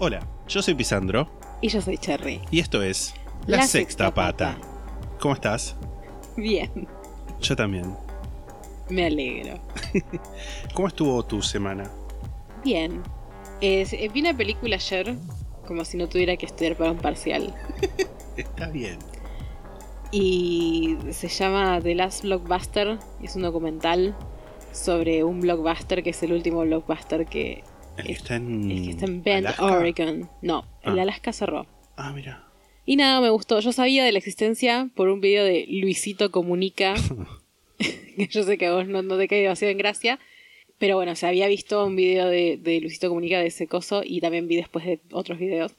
Hola, yo soy Pisandro Y yo soy Cherry. y esto es La, La Sexta, Sexta Pata. Pata. ¿Cómo estás? Bien, Yo también. me alegro. ¿Cómo estuvo tu semana? Bien. Es- eh, vi una película ayer, como si no tuviera que estudiar para un parcial. Está bien. Y se llama The Last Blockbuster. Es un documental sobre un blockbuster que es el último blockbuster que, El que es- está en. el que está en Bend, Alaska. Oregon. No, el de Ah. Alaska cerró. Ah, mira. Y nada, me gustó. Yo sabía de la existencia por un video de Luisito Comunica. que yo sé que a vos no, no te cae demasiado en gracia. Pero bueno, se había visto un video de, de Luisito Comunica de ese coso y también vi después de otros videos.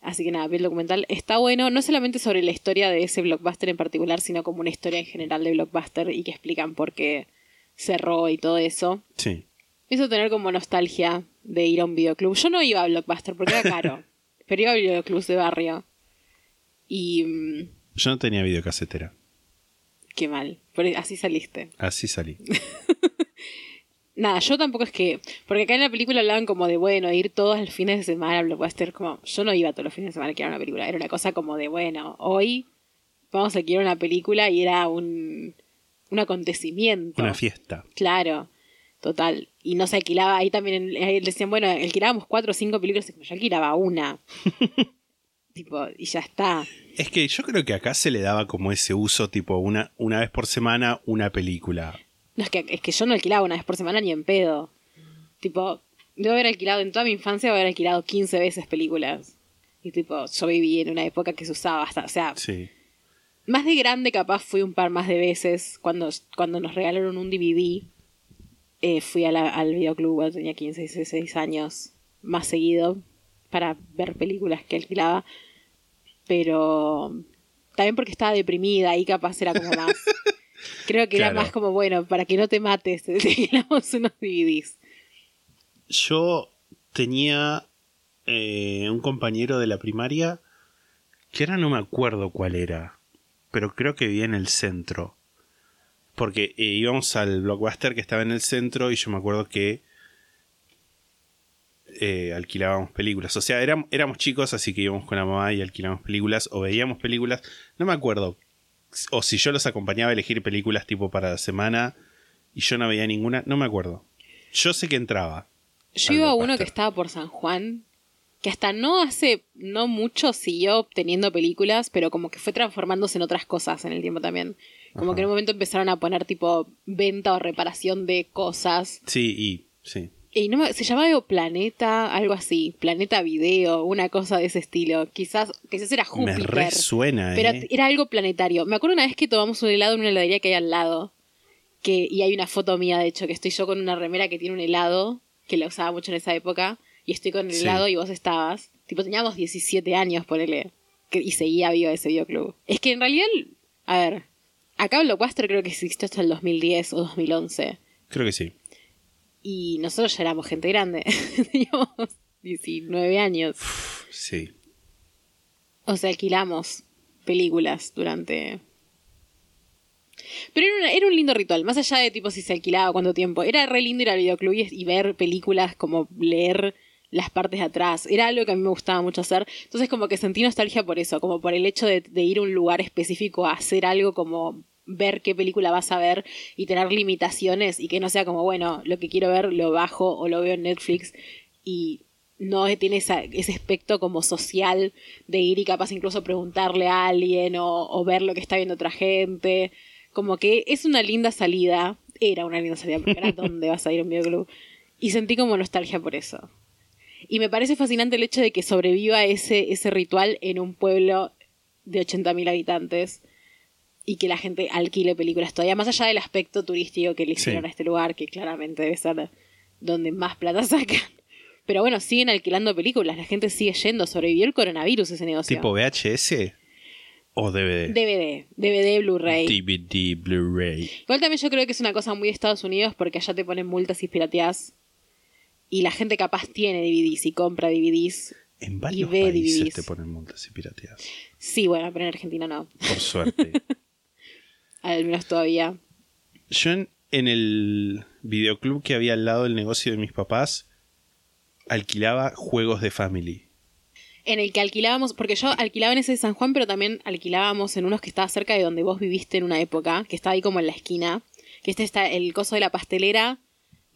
Así que nada, vi el documental. Está bueno, no solamente sobre la historia de ese blockbuster en particular, sino como una historia en general de blockbuster y que explican por qué cerró y todo eso. Sí. Me hizo tener como nostalgia de ir a un videoclub. Yo no iba a blockbuster porque era caro, pero iba a videoclubs de barrio. Y mm, Yo no tenía videocasetera. qué mal, Pero así saliste. Así salí. Nada, yo tampoco es que. Porque acá en la película hablaban como de, bueno, ir todos los fines de semana al blockbuster. Como, yo no iba todos los fines de semana a alquilar una película. Era una cosa como de, bueno, hoy vamos a alquilar una película y era un, un acontecimiento. Una fiesta. Claro, total. Y no se alquilaba, ahí también decían, bueno, alquilábamos cuatro o cinco películas, yo alquilaba una. tipo, y ya está. Es que yo creo que acá se le daba como ese uso, tipo, una, una vez por semana, una película. No, es que, es que yo no alquilaba una vez por semana ni en pedo. Tipo, debo haber alquilado en toda mi infancia, debo haber alquilado 15 veces películas. Y tipo, yo viví en una época que se usaba hasta, o sea, Sí. más de grande capaz fui un par más de veces. Cuando, cuando nos regalaron un DVD, eh, fui a la- al videoclub cuando tenía 15, 16 años, más seguido, para ver películas que alquilaba. Pero también porque estaba deprimida y capaz era como más... Creo que era más como, bueno, para que no te mates, te alquilamos unos DVDs. Yo tenía eh, un compañero de la primaria que ahora no me acuerdo cuál era, pero creo que vivía en el centro. Porque eh, íbamos al blockbuster que estaba en el centro y yo me acuerdo que eh, alquilábamos películas. O sea, éramos, éramos chicos, así que íbamos con la mamá y alquilábamos películas o veíamos películas. No me acuerdo. O si yo los acompañaba a elegir películas tipo para la semana y yo no veía ninguna, no me acuerdo. Yo sé que entraba. Yo iba a uno que estaba por San Juan, que hasta no hace, no mucho siguió obteniendo películas, pero como que fue transformándose en otras cosas en el tiempo también. Como Ajá. que en un momento empezaron a poner tipo venta o reparación de cosas. Sí, y sí. Y no me- se llamaba Planeta, algo así, Planeta Video, una cosa de ese estilo. Quizás, quizás era Me Júpiter. resuena, Pero ¿eh? era algo planetario. Me acuerdo una vez que tomamos un helado en una heladería que hay al lado. Que, y hay una foto mía, de hecho, que estoy yo con una remera que tiene un helado, que la usaba mucho en esa época. Y estoy con el Sí. helado y vos estabas. Tipo, teníamos 17 años, ponele. Que, y seguía vivo ese videoclub. Es que en realidad, a ver, acá Blockbuster creo que existió hasta el 2010 o 2011. Creo que sí. Y nosotros ya éramos gente grande. Teníamos 19 años. Sí. O sea, alquilamos películas durante. Pero era, una- era un lindo ritual, más allá de tipo si se alquilaba cuánto tiempo. Era re lindo ir al videoclub y, y ver películas, como leer las partes de atrás. Era algo que a mí me gustaba mucho hacer. Entonces como que sentí nostalgia por eso, como por el hecho de, de ir a un lugar específico a hacer algo como ver qué película vas a ver y tener limitaciones y que no sea como, bueno, lo que quiero ver lo bajo o lo veo en Netflix y no tiene esa- ese aspecto como social de ir y capaz incluso preguntarle a alguien o, o ver lo que está viendo otra gente. Como que es una linda salida. Era una linda salida porque era donde vas a ir a un videoclub. Y sentí como nostalgia por eso. Y me parece fascinante el hecho de que sobreviva ese, ese ritual en un pueblo de 80.000 habitantes y que la gente alquile películas todavía, más allá del aspecto turístico que le hicieron Sí. a este lugar, que claramente debe ser donde más plata sacan. Pero bueno, siguen alquilando películas, la gente sigue yendo, sobrevivió el coronavirus ese negocio. ¿Tipo VHS o DVD? DVD, DVD, Blu-ray. DVD, Blu-ray. Igual también yo creo que es una cosa muy de Estados Unidos porque allá te ponen multas y pirateás. Y la gente capaz tiene DVDs y compra DVDs. En varios ve países DVDs. te ponen multas y pirateas. Sí, bueno, pero en Argentina no. Por suerte. Al menos todavía. Yo en, en el videoclub que había al lado del negocio de mis papás alquilaba juegos de family. En el que alquilábamos, porque yo alquilaba en ese de San Juan, pero también alquilábamos en unos que estaba cerca de donde vos viviste en una época, que estaba ahí como en la esquina. Que este está el coso de la pastelera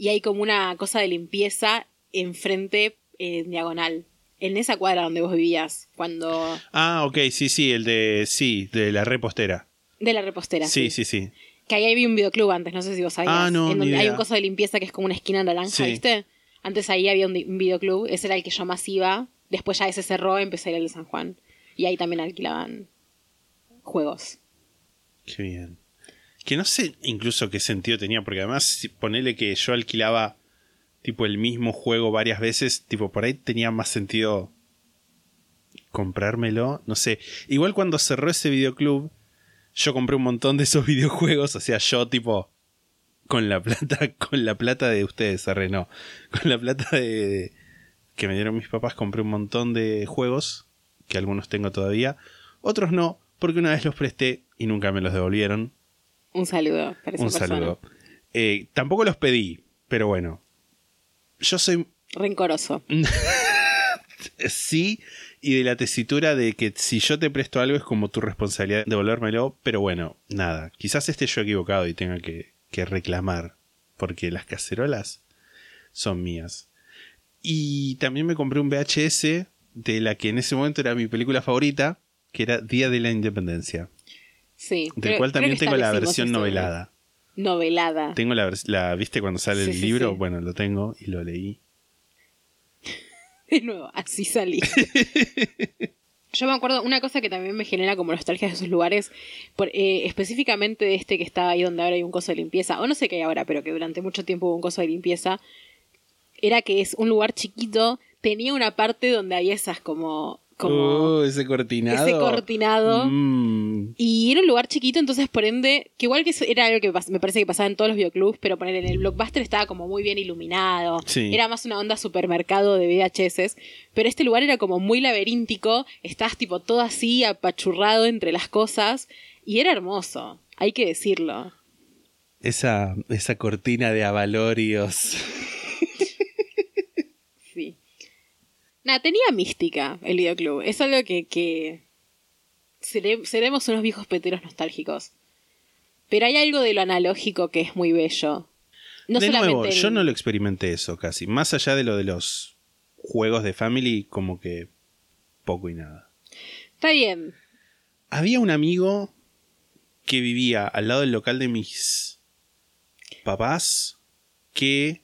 y hay como una cosa de limpieza enfrente en diagonal. En esa cuadra donde vos vivías, cuando. Ah, ok, sí, sí, el de. Sí, de la repostera. De la repostera. Sí, sí, sí. Que ahí había un videoclub antes, no sé si vos sabías. Ah, no, En hay un coso de limpieza que es como una esquina naranja, Sí. ¿viste? Antes ahí había un, un videoclub, ese era el que yo más iba. Después ya ese cerró, empecé a ir al de San Juan. Y ahí también alquilaban juegos. Qué bien. Que no sé incluso qué sentido tenía, porque además, ponele que yo alquilaba tipo el mismo juego varias veces, tipo por ahí tenía más sentido comprármelo, no sé. Igual cuando cerró ese videoclub, yo compré un montón de esos videojuegos, o sea, yo tipo con la plata, con la plata de ustedes, arre, no, con la plata de que me dieron mis papás compré un montón de juegos, que algunos tengo todavía, otros no, porque una vez los presté y nunca me los devolvieron. Un saludo para esa Un persona. saludo. Eh, tampoco los pedí, pero bueno. Yo soy Rencoroso. sí y de la tesitura de que si yo te presto algo es como tu responsabilidad devolvérmelo, pero bueno, nada. Quizás esté yo equivocado y tenga que, que reclamar, porque las cacerolas son mías. Y también me compré un VHS de la que en ese momento era mi película favorita, que era Día de la Independencia, Sí. del cual también tengo la versión novelada. Novelada. Tengo la, la ¿viste cuando sale Sí, el sí, libro? sí. Bueno, lo tengo y lo leí. De nuevo, así salí. Yo me acuerdo, una cosa que también me genera como nostalgia de esos lugares, por, eh, específicamente de este que está ahí donde ahora hay un coso de limpieza, o no sé qué hay ahora, pero que durante mucho tiempo hubo un coso de limpieza, era que es un lugar chiquito, tenía una parte donde había esas como... como Oh, ese cortinado. ese cortinado. Mm, Y era un lugar chiquito, entonces por ende, que igual que era algo que me parece que pasaba en todos los videoclubs, pero poner en el blockbuster estaba como muy bien iluminado. Sí. Era más una onda supermercado de VHS. Pero este lugar era como muy laberíntico, estabas tipo todo así apachurrado entre las cosas. Y era hermoso, hay que decirlo. esa, esa cortina de avalorios. Sí. Nada, tenía mística el videoclub. Es algo que. que sere- seremos unos viejos peteros nostálgicos. Pero hay algo de lo analógico que es muy bello. No de nuevo, yo no lo experimenté eso casi. Más allá de lo de los juegos de Family, como que poco y nada. Está bien. Había un amigo que vivía al lado del local de mis papás que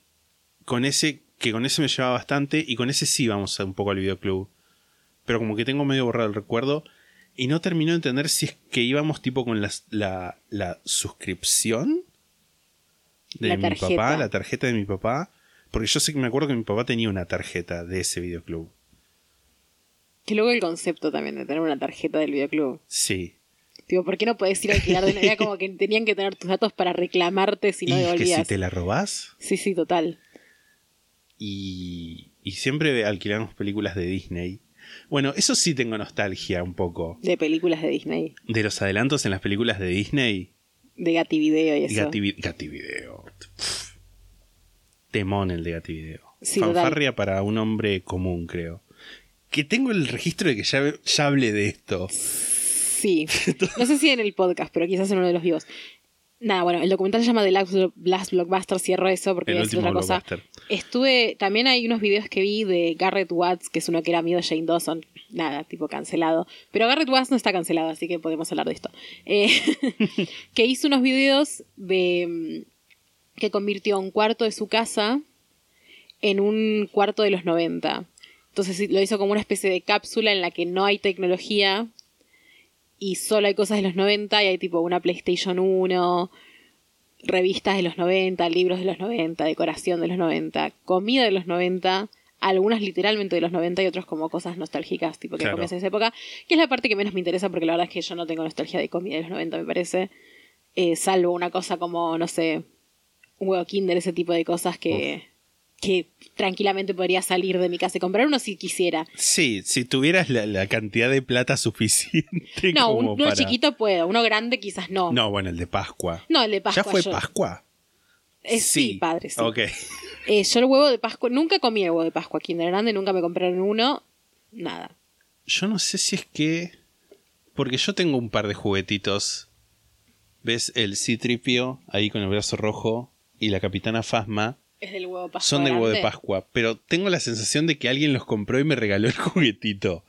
con ese que con ese me llevaba bastante y con ese sí íbamos a un poco al videoclub. Pero como que tengo medio borrado el recuerdo y no terminó de entender si es que íbamos tipo con las- la, la suscripción de La mi tarjeta. papá, la tarjeta de mi papá. Porque yo sé que me acuerdo que mi papá tenía una tarjeta de ese videoclub. Que luego el concepto también de tener una tarjeta del videoclub. Sí. Digo, ¿por qué no podés ir a alquilar de una Era como que tenían que tener tus datos para reclamarte si no y es que devolvías. si te la robás, Sí, sí, total. Y, y siempre alquilamos películas de Disney. Bueno, eso sí tengo nostalgia un poco. De películas de Disney. De los adelantos en las películas de Disney. De Gativideo y eso. Gativi- Gativideo. Pff. Temón el de Gativideo. Sí, Fanfarria para un hombre común, creo. Que tengo el registro de que ya, ya hablé de esto. Sí. No sé si en el podcast, pero quizás en uno de los vivos. Nada, bueno, el documental se llama The Last, Blockbuster, cierro eso porque El voy a decir último otra cosa. Estuve, también hay unos videos que vi de Garrett Watts, que es uno que era amigo de Jane Dawson, nada, tipo cancelado. Pero Garrett Watts no está cancelado, así que podemos hablar de esto. Eh, que hizo unos videos de mm, que convirtió un cuarto de su casa en un cuarto de los 90. Entonces lo hizo como una especie de cápsula en la que no hay tecnología y solo hay cosas de los 90 y hay tipo una PlayStation 1, revistas de los 90, libros de los 90, decoración de los 90, comida de los 90, algunas literalmente de los 90 y otros como cosas nostálgicas, tipo que Claro. comías en esa época, que es la parte que menos me interesa porque la verdad es que yo no tengo nostalgia de comida de los 90, me parece, Eh, salvo una cosa como, no sé, un huevo kinder, ese tipo de cosas que, que tranquilamente podría salir de mi casa y comprar uno si quisiera. Sí, si tuvieras la, la cantidad de plata suficiente No, como uno para... chiquito puedo, uno grande quizás no. No, bueno, el de Pascua. No, el de Pascua. ¿Ya fue yo- Pascua? Eh, sí. padre, sí. Ok. Eh, yo el huevo de Pascua, nunca comí el huevo de Pascua Kinder Grande, nunca me compraron uno, nada. Yo no sé si es que... Porque yo tengo un par de juguetitos. ¿Ves? El Citripio ahí con el brazo rojo y la Capitana Fasma. Es del huevo de Pascua. Son de huevo de. Pascua, pero tengo la sensación de que alguien los compró y me regaló el juguetito.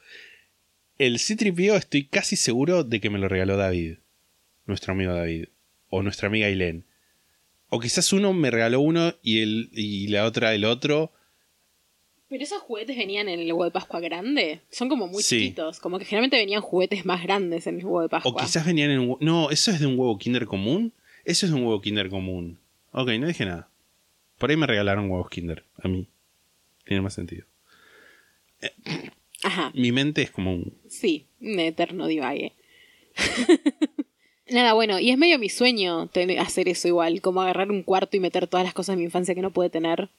El Citripio estoy casi seguro de que me lo regaló David, nuestro amigo David, o nuestra amiga Ailén. O quizás uno me regaló uno y, el, y la otra el otro. Pero esos juguetes venían en el huevo de Pascua grande. Son como muy Sí. chiquitos. Como que generalmente venían juguetes más grandes en el huevo de Pascua. O quizás venían en un... No, eso es de un huevo Kinder común. Eso es de un huevo Kinder común. Ok, no dije nada. Por ahí me regalaron huevos Kinder, a mí. Tiene más sentido. Ajá. Mi mente es como un... Sí, un eterno divague. Nada, bueno, y es medio mi sueño tener- hacer eso igual, como agarrar un cuarto y meter todas las cosas de mi infancia que no pude tener.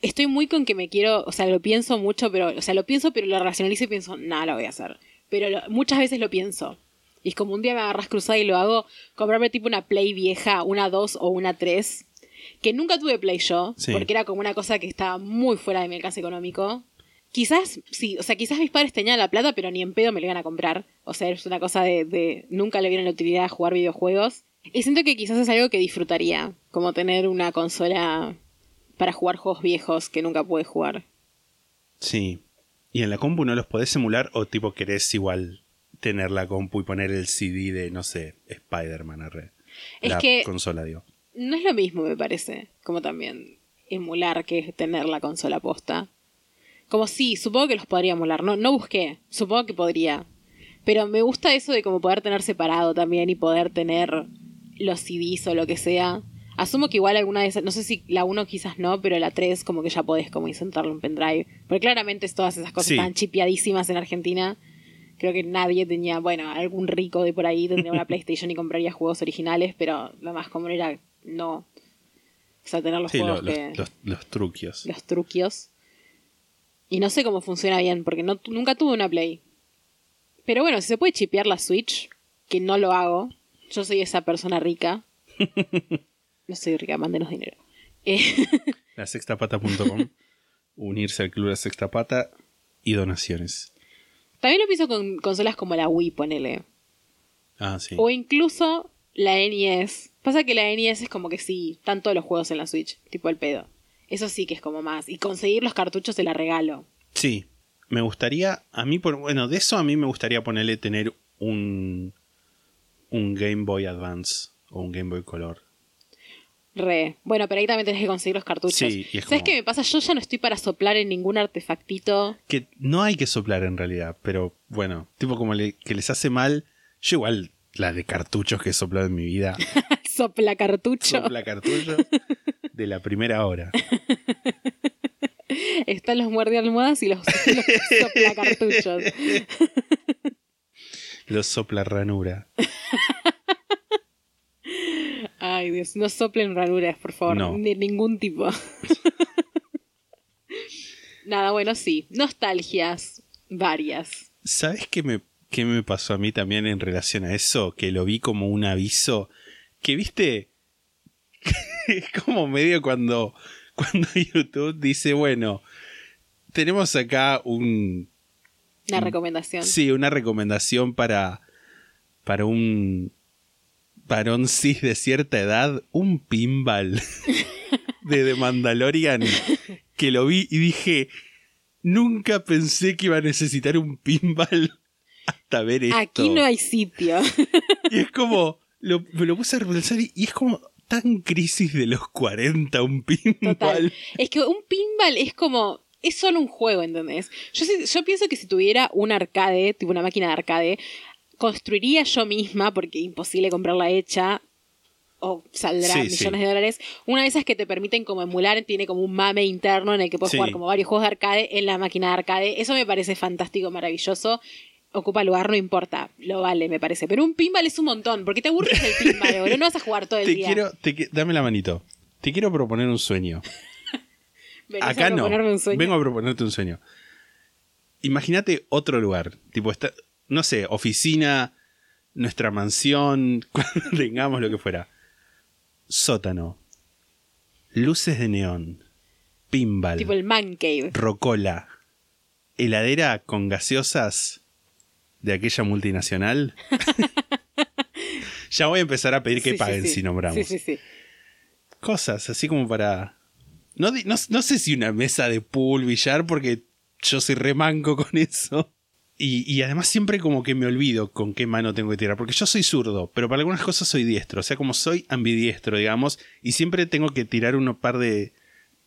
Estoy muy con que me quiero, o sea, lo pienso mucho, pero, o sea, lo pienso, pero lo racionalizo y pienso, nada, lo voy a hacer. Pero lo- muchas veces lo pienso. Y es como un día me agarras cruzada y lo hago, comprarme tipo una Play vieja, una 2 o una 3, que nunca tuve Play yo, Sí. porque era como una cosa que estaba muy fuera de mi alcance económico. Quizás, sí, o sea, quizás mis padres tenían la plata, pero ni en pedo me lo iban a comprar. O sea, es una cosa de, de nunca le vieron la utilidad a jugar videojuegos. Y siento que quizás es algo que disfrutaría, como tener una consola para jugar juegos viejos que nunca pude jugar. Sí. ¿Y en la compu no los podés emular o tipo querés igual tener la compu y poner el CD de, no sé, Spider-Man a red? Es la que- consola, digo. No es lo mismo, me parece, como también emular que tener la consola posta. Como sí, supongo que los podría emular. No, no busqué, supongo que podría. Pero me gusta eso de como poder tener separado también y poder tener los CDs o lo que sea. Asumo que igual alguna de esas, no sé si la 1 quizás no, pero la 3 como que ya podés como insertarlo en pendrive. Porque claramente todas esas cosas Sí. están chipeadísimas en Argentina. Creo que nadie tenía, bueno, algún rico de por ahí tendría una PlayStation y compraría juegos originales, pero lo más común era no. O sea, tener los Sí, juegos lo- los, que los, los truquios. los truquios. Y no sé cómo funciona bien, porque no, nunca tuve una Play. Pero bueno, si se puede chipear la Switch, que no lo hago, yo soy esa persona rica. No soy rica, mándenos dinero. Eh, La sextapata.com. unirse al club de la sexta pata y donaciones. también lo pienso con consolas como la Wii, ponele. Ah, sí. O incluso la NES. Pasa que la NES es como que sí, están todos los juegos en la Switch, tipo el pedo. Eso sí que es como más. Y conseguir los cartuchos se la regalo. Sí. Me gustaría, a mí, por, bueno, de eso a mí me gustaría ponerle tener un, un Game Boy Advance o un Game Boy Color. Re. Bueno, pero ahí también tenés que conseguir los cartuchos. Sí, y es ¿Sabes como- qué me pasa? Yo ya no estoy para soplar en ningún artefactito. Que no hay que soplar en realidad, pero bueno, tipo como le- que les hace mal. Yo igual, la de cartuchos que he soplado en mi vida, Sopla cartucho. sopla cartuchos de la primera hora. Están los muerde almohadas y los, los sopla cartuchos. Los sopla ranura. Ay, Dios, no soplen ranuras, por favor. No. De ningún tipo. Nada, bueno, sí. Nostalgias. Varias. ¿Sabes qué me, qué me pasó a mí también en relación a eso? Que lo vi como un aviso. Que viste. es como medio cuando, cuando YouTube dice, bueno, tenemos acá un. Una recomendación. Sí, una recomendación para. Para un. Varón cis de cierta edad. Un pinball. de The Mandalorian. Que lo vi y dije. Nunca pensé que iba a necesitar un pinball hasta ver esto. Aquí no hay sitio. Y es como. lo- me lo puse a repensar y, y es como tan crisis de los 40 un pinball. Total. Es que un pinball es como. Es solo un juego, ¿entendés? Yo, yo pienso que si tuviera un arcade, tipo una máquina de arcade, construiría yo misma, porque imposible comprarla hecha, o saldrá Sí, millones sí. de dólares. Una de esas que te permiten como emular, tiene como un mame interno en el que puedes Sí. jugar como varios juegos de arcade en la máquina de arcade. Eso me parece fantástico, maravilloso. Ocupa lugar, no importa, lo vale, me parece. Pero un pinball es un montón, porque te aburres del pinball, boludo. No vas a jugar todo el Te día. quiero, te qui- dame la manito. Te quiero proponer un sueño. Acá no. proponerme un sueño. Vengo a proponerte un sueño. Imagínate otro lugar. Tipo, esta- no sé, oficina, nuestra mansión, cuando tengamos lo que fuera. Sótano. Luces de neón. Pinball. Tipo el man cave. Rocola. Heladera con gaseosas de aquella multinacional. ya voy a empezar a pedir que Sí, paguen sí. si nombramos Sí, sí, sí. cosas, así como para... No, no, no sé si una mesa de pool, billar, porque yo soy remanco con eso. Y, y además siempre como que me olvido con qué mano tengo que tirar, porque yo soy zurdo, pero para algunas cosas soy diestro, o sea, como soy ambidiestro, digamos, y siempre tengo que tirar un par de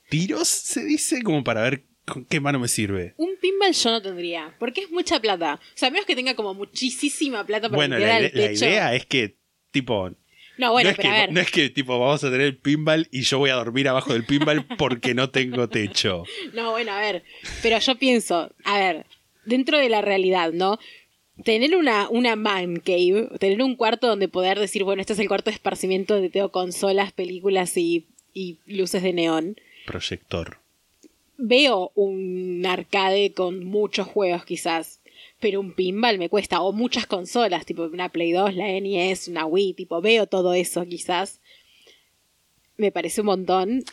tiros, se dice, como para ver con qué mano me sirve. Un pinball yo no tendría, porque es mucha plata. O sea, a menos que tenga como muchísima plata para Bueno, la, al ide- la techo. idea es que, tipo, No, bueno, no, es pero que, a ver. no es que tipo vamos a tener el pinball y yo voy a dormir abajo del pinball porque no tengo techo. No, bueno, a ver. Pero yo pienso, a ver, dentro de la realidad, ¿no? Tener una, una man cave, tener un cuarto donde poder decir, bueno, este es el cuarto de esparcimiento donde tengo consolas, películas y, y luces de neón. Proyector. Veo un arcade con muchos juegos quizás, pero un pinball me cuesta, o muchas consolas, tipo una Play 2, la NES, una Wii, tipo, veo todo eso quizás. Me parece un montón.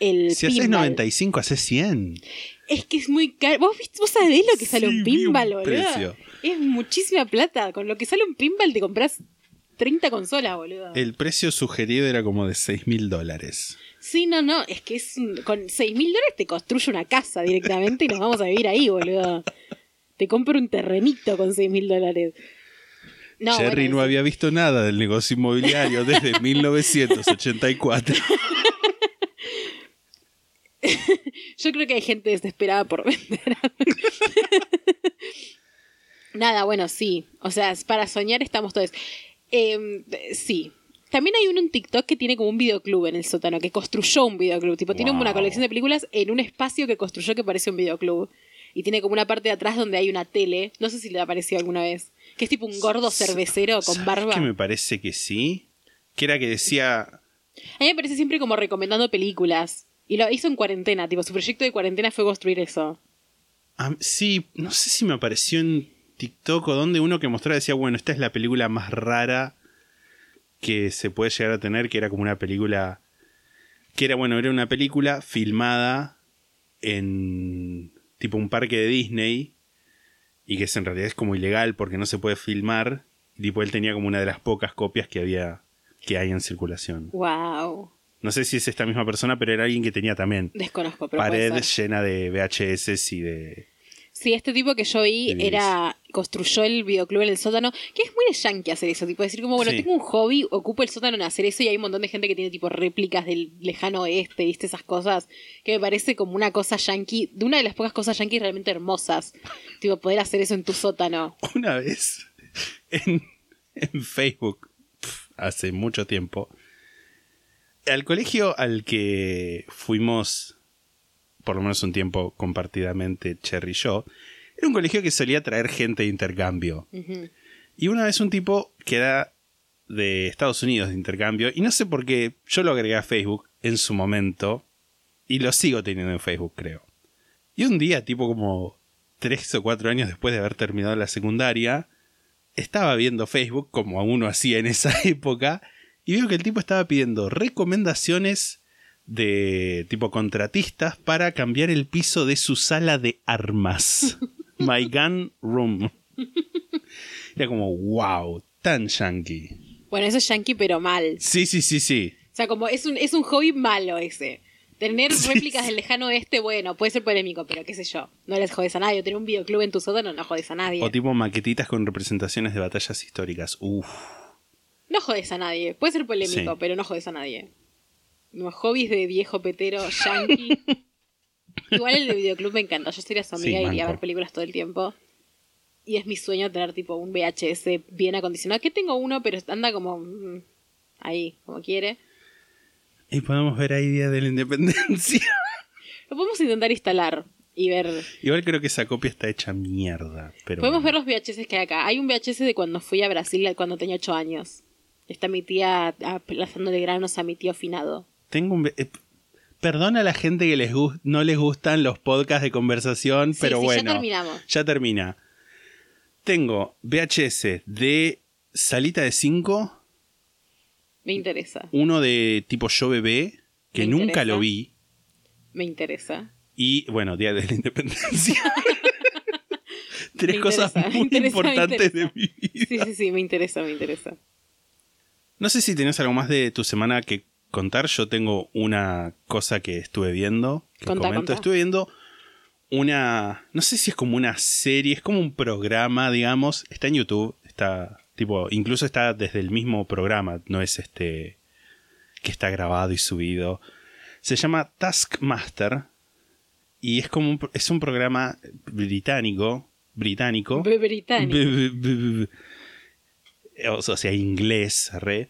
El Si haces pinball. 95, haces 100. Es que es muy caro. ¿Vos, viste- vos sabés lo que sale Sí, un vi un pinball, boludo? precio. Es muchísima plata. Con lo que sale un pinball te compras 30 consolas, boludo. El precio sugerido era como de 6 mil dólares. Sí, no, no. Es que es un- con 6 mil dólares te construye una casa directamente y nos vamos a vivir ahí, boludo. Te compro un terrenito con 6 mil dólares. No, Jerry bueno, no es- había visto nada del negocio inmobiliario desde 1984. Yo creo que hay gente desesperada por vender. Nada, bueno, sí. O sea, para soñar estamos todos. Eh, sí. También hay uno en TikTok que tiene como un videoclub en el sótano, que construyó un videoclub. Tipo, tiene una colección de películas en un espacio que construyó que parece un videoclub. Y tiene como una parte de atrás donde hay una tele. No sé si le ha aparecido alguna vez. Que es tipo un gordo cervecero con ¿Sabes barba. que me parece que sí? Que era que decía... A mí me parece siempre como recomendando películas. Y lo hizo en cuarentena. Tipo, su proyecto de cuarentena fue construir eso. sí, no sé si me apareció en TikTok o donde uno que mostraba decía, bueno, esta es la película más rara que se puede llegar a tener, que era como una película... Que era, bueno, era una película filmada en tipo un parque de Disney y que es, en realidad es como ilegal porque no se puede filmar. Y tipo, él tenía como una de las pocas copias que había que hay en circulación. Wow. No sé si es esta misma persona, pero era alguien que tenía también Desconozco, pero pared llena de VHS y de... Sí, este tipo que yo vi era construyó el videoclub en el sótano, que es muy de yankee hacer eso, tipo decir como, bueno, Sí. tengo un hobby, ocupo el sótano en hacer eso y hay un montón de gente que tiene tipo réplicas del lejano oeste, viste esas cosas, que me parece como una cosa yankee, de una de las pocas cosas yankees realmente hermosas, tipo poder hacer eso en tu sótano. Una vez en, en Facebook, hace mucho tiempo, al colegio al que fuimos, por lo menos un tiempo compartidamente, Cherry y yo, era un colegio que solía traer gente de intercambio. Y una vez un tipo que era de Estados Unidos de intercambio, y no sé por qué, yo lo agregué a Facebook en su momento, y lo sigo teniendo en Facebook, creo. Y un día, tipo como tres o cuatro años después de haber terminado la secundaria, estaba viendo Facebook, como uno hacía en esa época, y veo que el tipo estaba pidiendo recomendaciones de tipo contratistas para cambiar el piso de su sala de armas. My Gun Room. Era como, wow, tan yankee. Bueno, eso es yankee pero mal. Sí, sí, sí, sí. O sea, como es un, es un hobby malo ese. Tener Sí, réplicas sí. del lejano oeste, bueno, puede ser polémico, pero qué sé yo. No les jodes a nadie. O tener un videoclub en tu sótano no jodes a nadie. O tipo maquetitas con representaciones de batallas históricas. Uf. No jodes a nadie. Puede ser polémico, Sí. pero no jodes a nadie. Los hobbies de viejo petero yankee. Igual el de videoclub me encanta. Yo sería su amiga y iría a ver películas todo el tiempo. Y es mi sueño tener tipo un VHS bien acondicionado. Que tengo uno, pero anda como. mm, ahí, como quiere. Y podemos ver ahí Día de la Independencia. Lo podemos intentar instalar y ver. Igual creo que esa copia está hecha mierda. Pero Podemos ver los VHS que hay acá. Hay un VHS de cuando fui a Brasil cuando tenía 8 años. Está mi tía aplazándole granos a mi tío finado. Tengo un... eh, Perdona a la gente que les no les gustan los podcasts de conversación, Sí, pero sí, ya bueno. terminamos. Ya termina. Tengo VHS de Salita de 5, Me interesa. uno de tipo Yo Bebé, que Me nunca interesa. lo vi, Me interesa. y bueno, Día de la Independencia. Tres cosas muy interesa, importantes de mi vida. Sí, sí, sí, me interesa, me interesa. No sé si tenés algo más de tu semana que contar. Yo tengo una cosa que estuve viendo. Que Contá, comento. contá. Estuve viendo una. No sé si es como una serie, es como un programa, digamos. Está en YouTube. Está. Tipo, incluso está desde el mismo programa. No es este. que está grabado y subido. Se llama Taskmaster. Y es como un, es un programa británico. Británico. B- británico. B- b- o sea, inglés, re,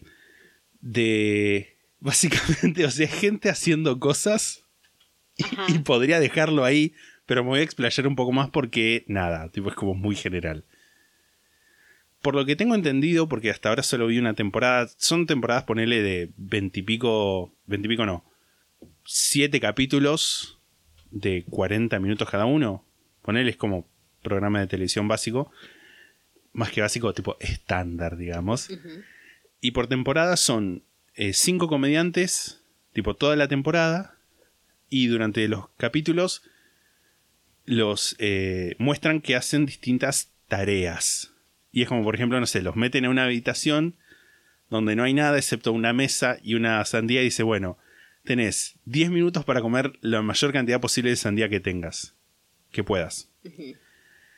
de básicamente, o sea, gente haciendo cosas y, podría dejarlo ahí, pero me voy a explayar un poco más porque nada, tipo es como muy general. Por lo que tengo entendido, porque hasta ahora solo vi una temporada, son temporadas, ponele de veintipico, veintipico no, siete capítulos de 40 minutos cada uno. Ponele es como programa de televisión básico, más que básico, tipo estándar, digamos. Y por temporada son eh, cinco comediantes, tipo toda la temporada, y durante los capítulos los eh, muestran que hacen distintas tareas. Y es como, por ejemplo, no sé, los meten en una habitación donde no hay nada excepto una mesa y una sandía y dice, bueno, tenés 10 minutos para comer la mayor cantidad posible de sandía que tengas, que puedas.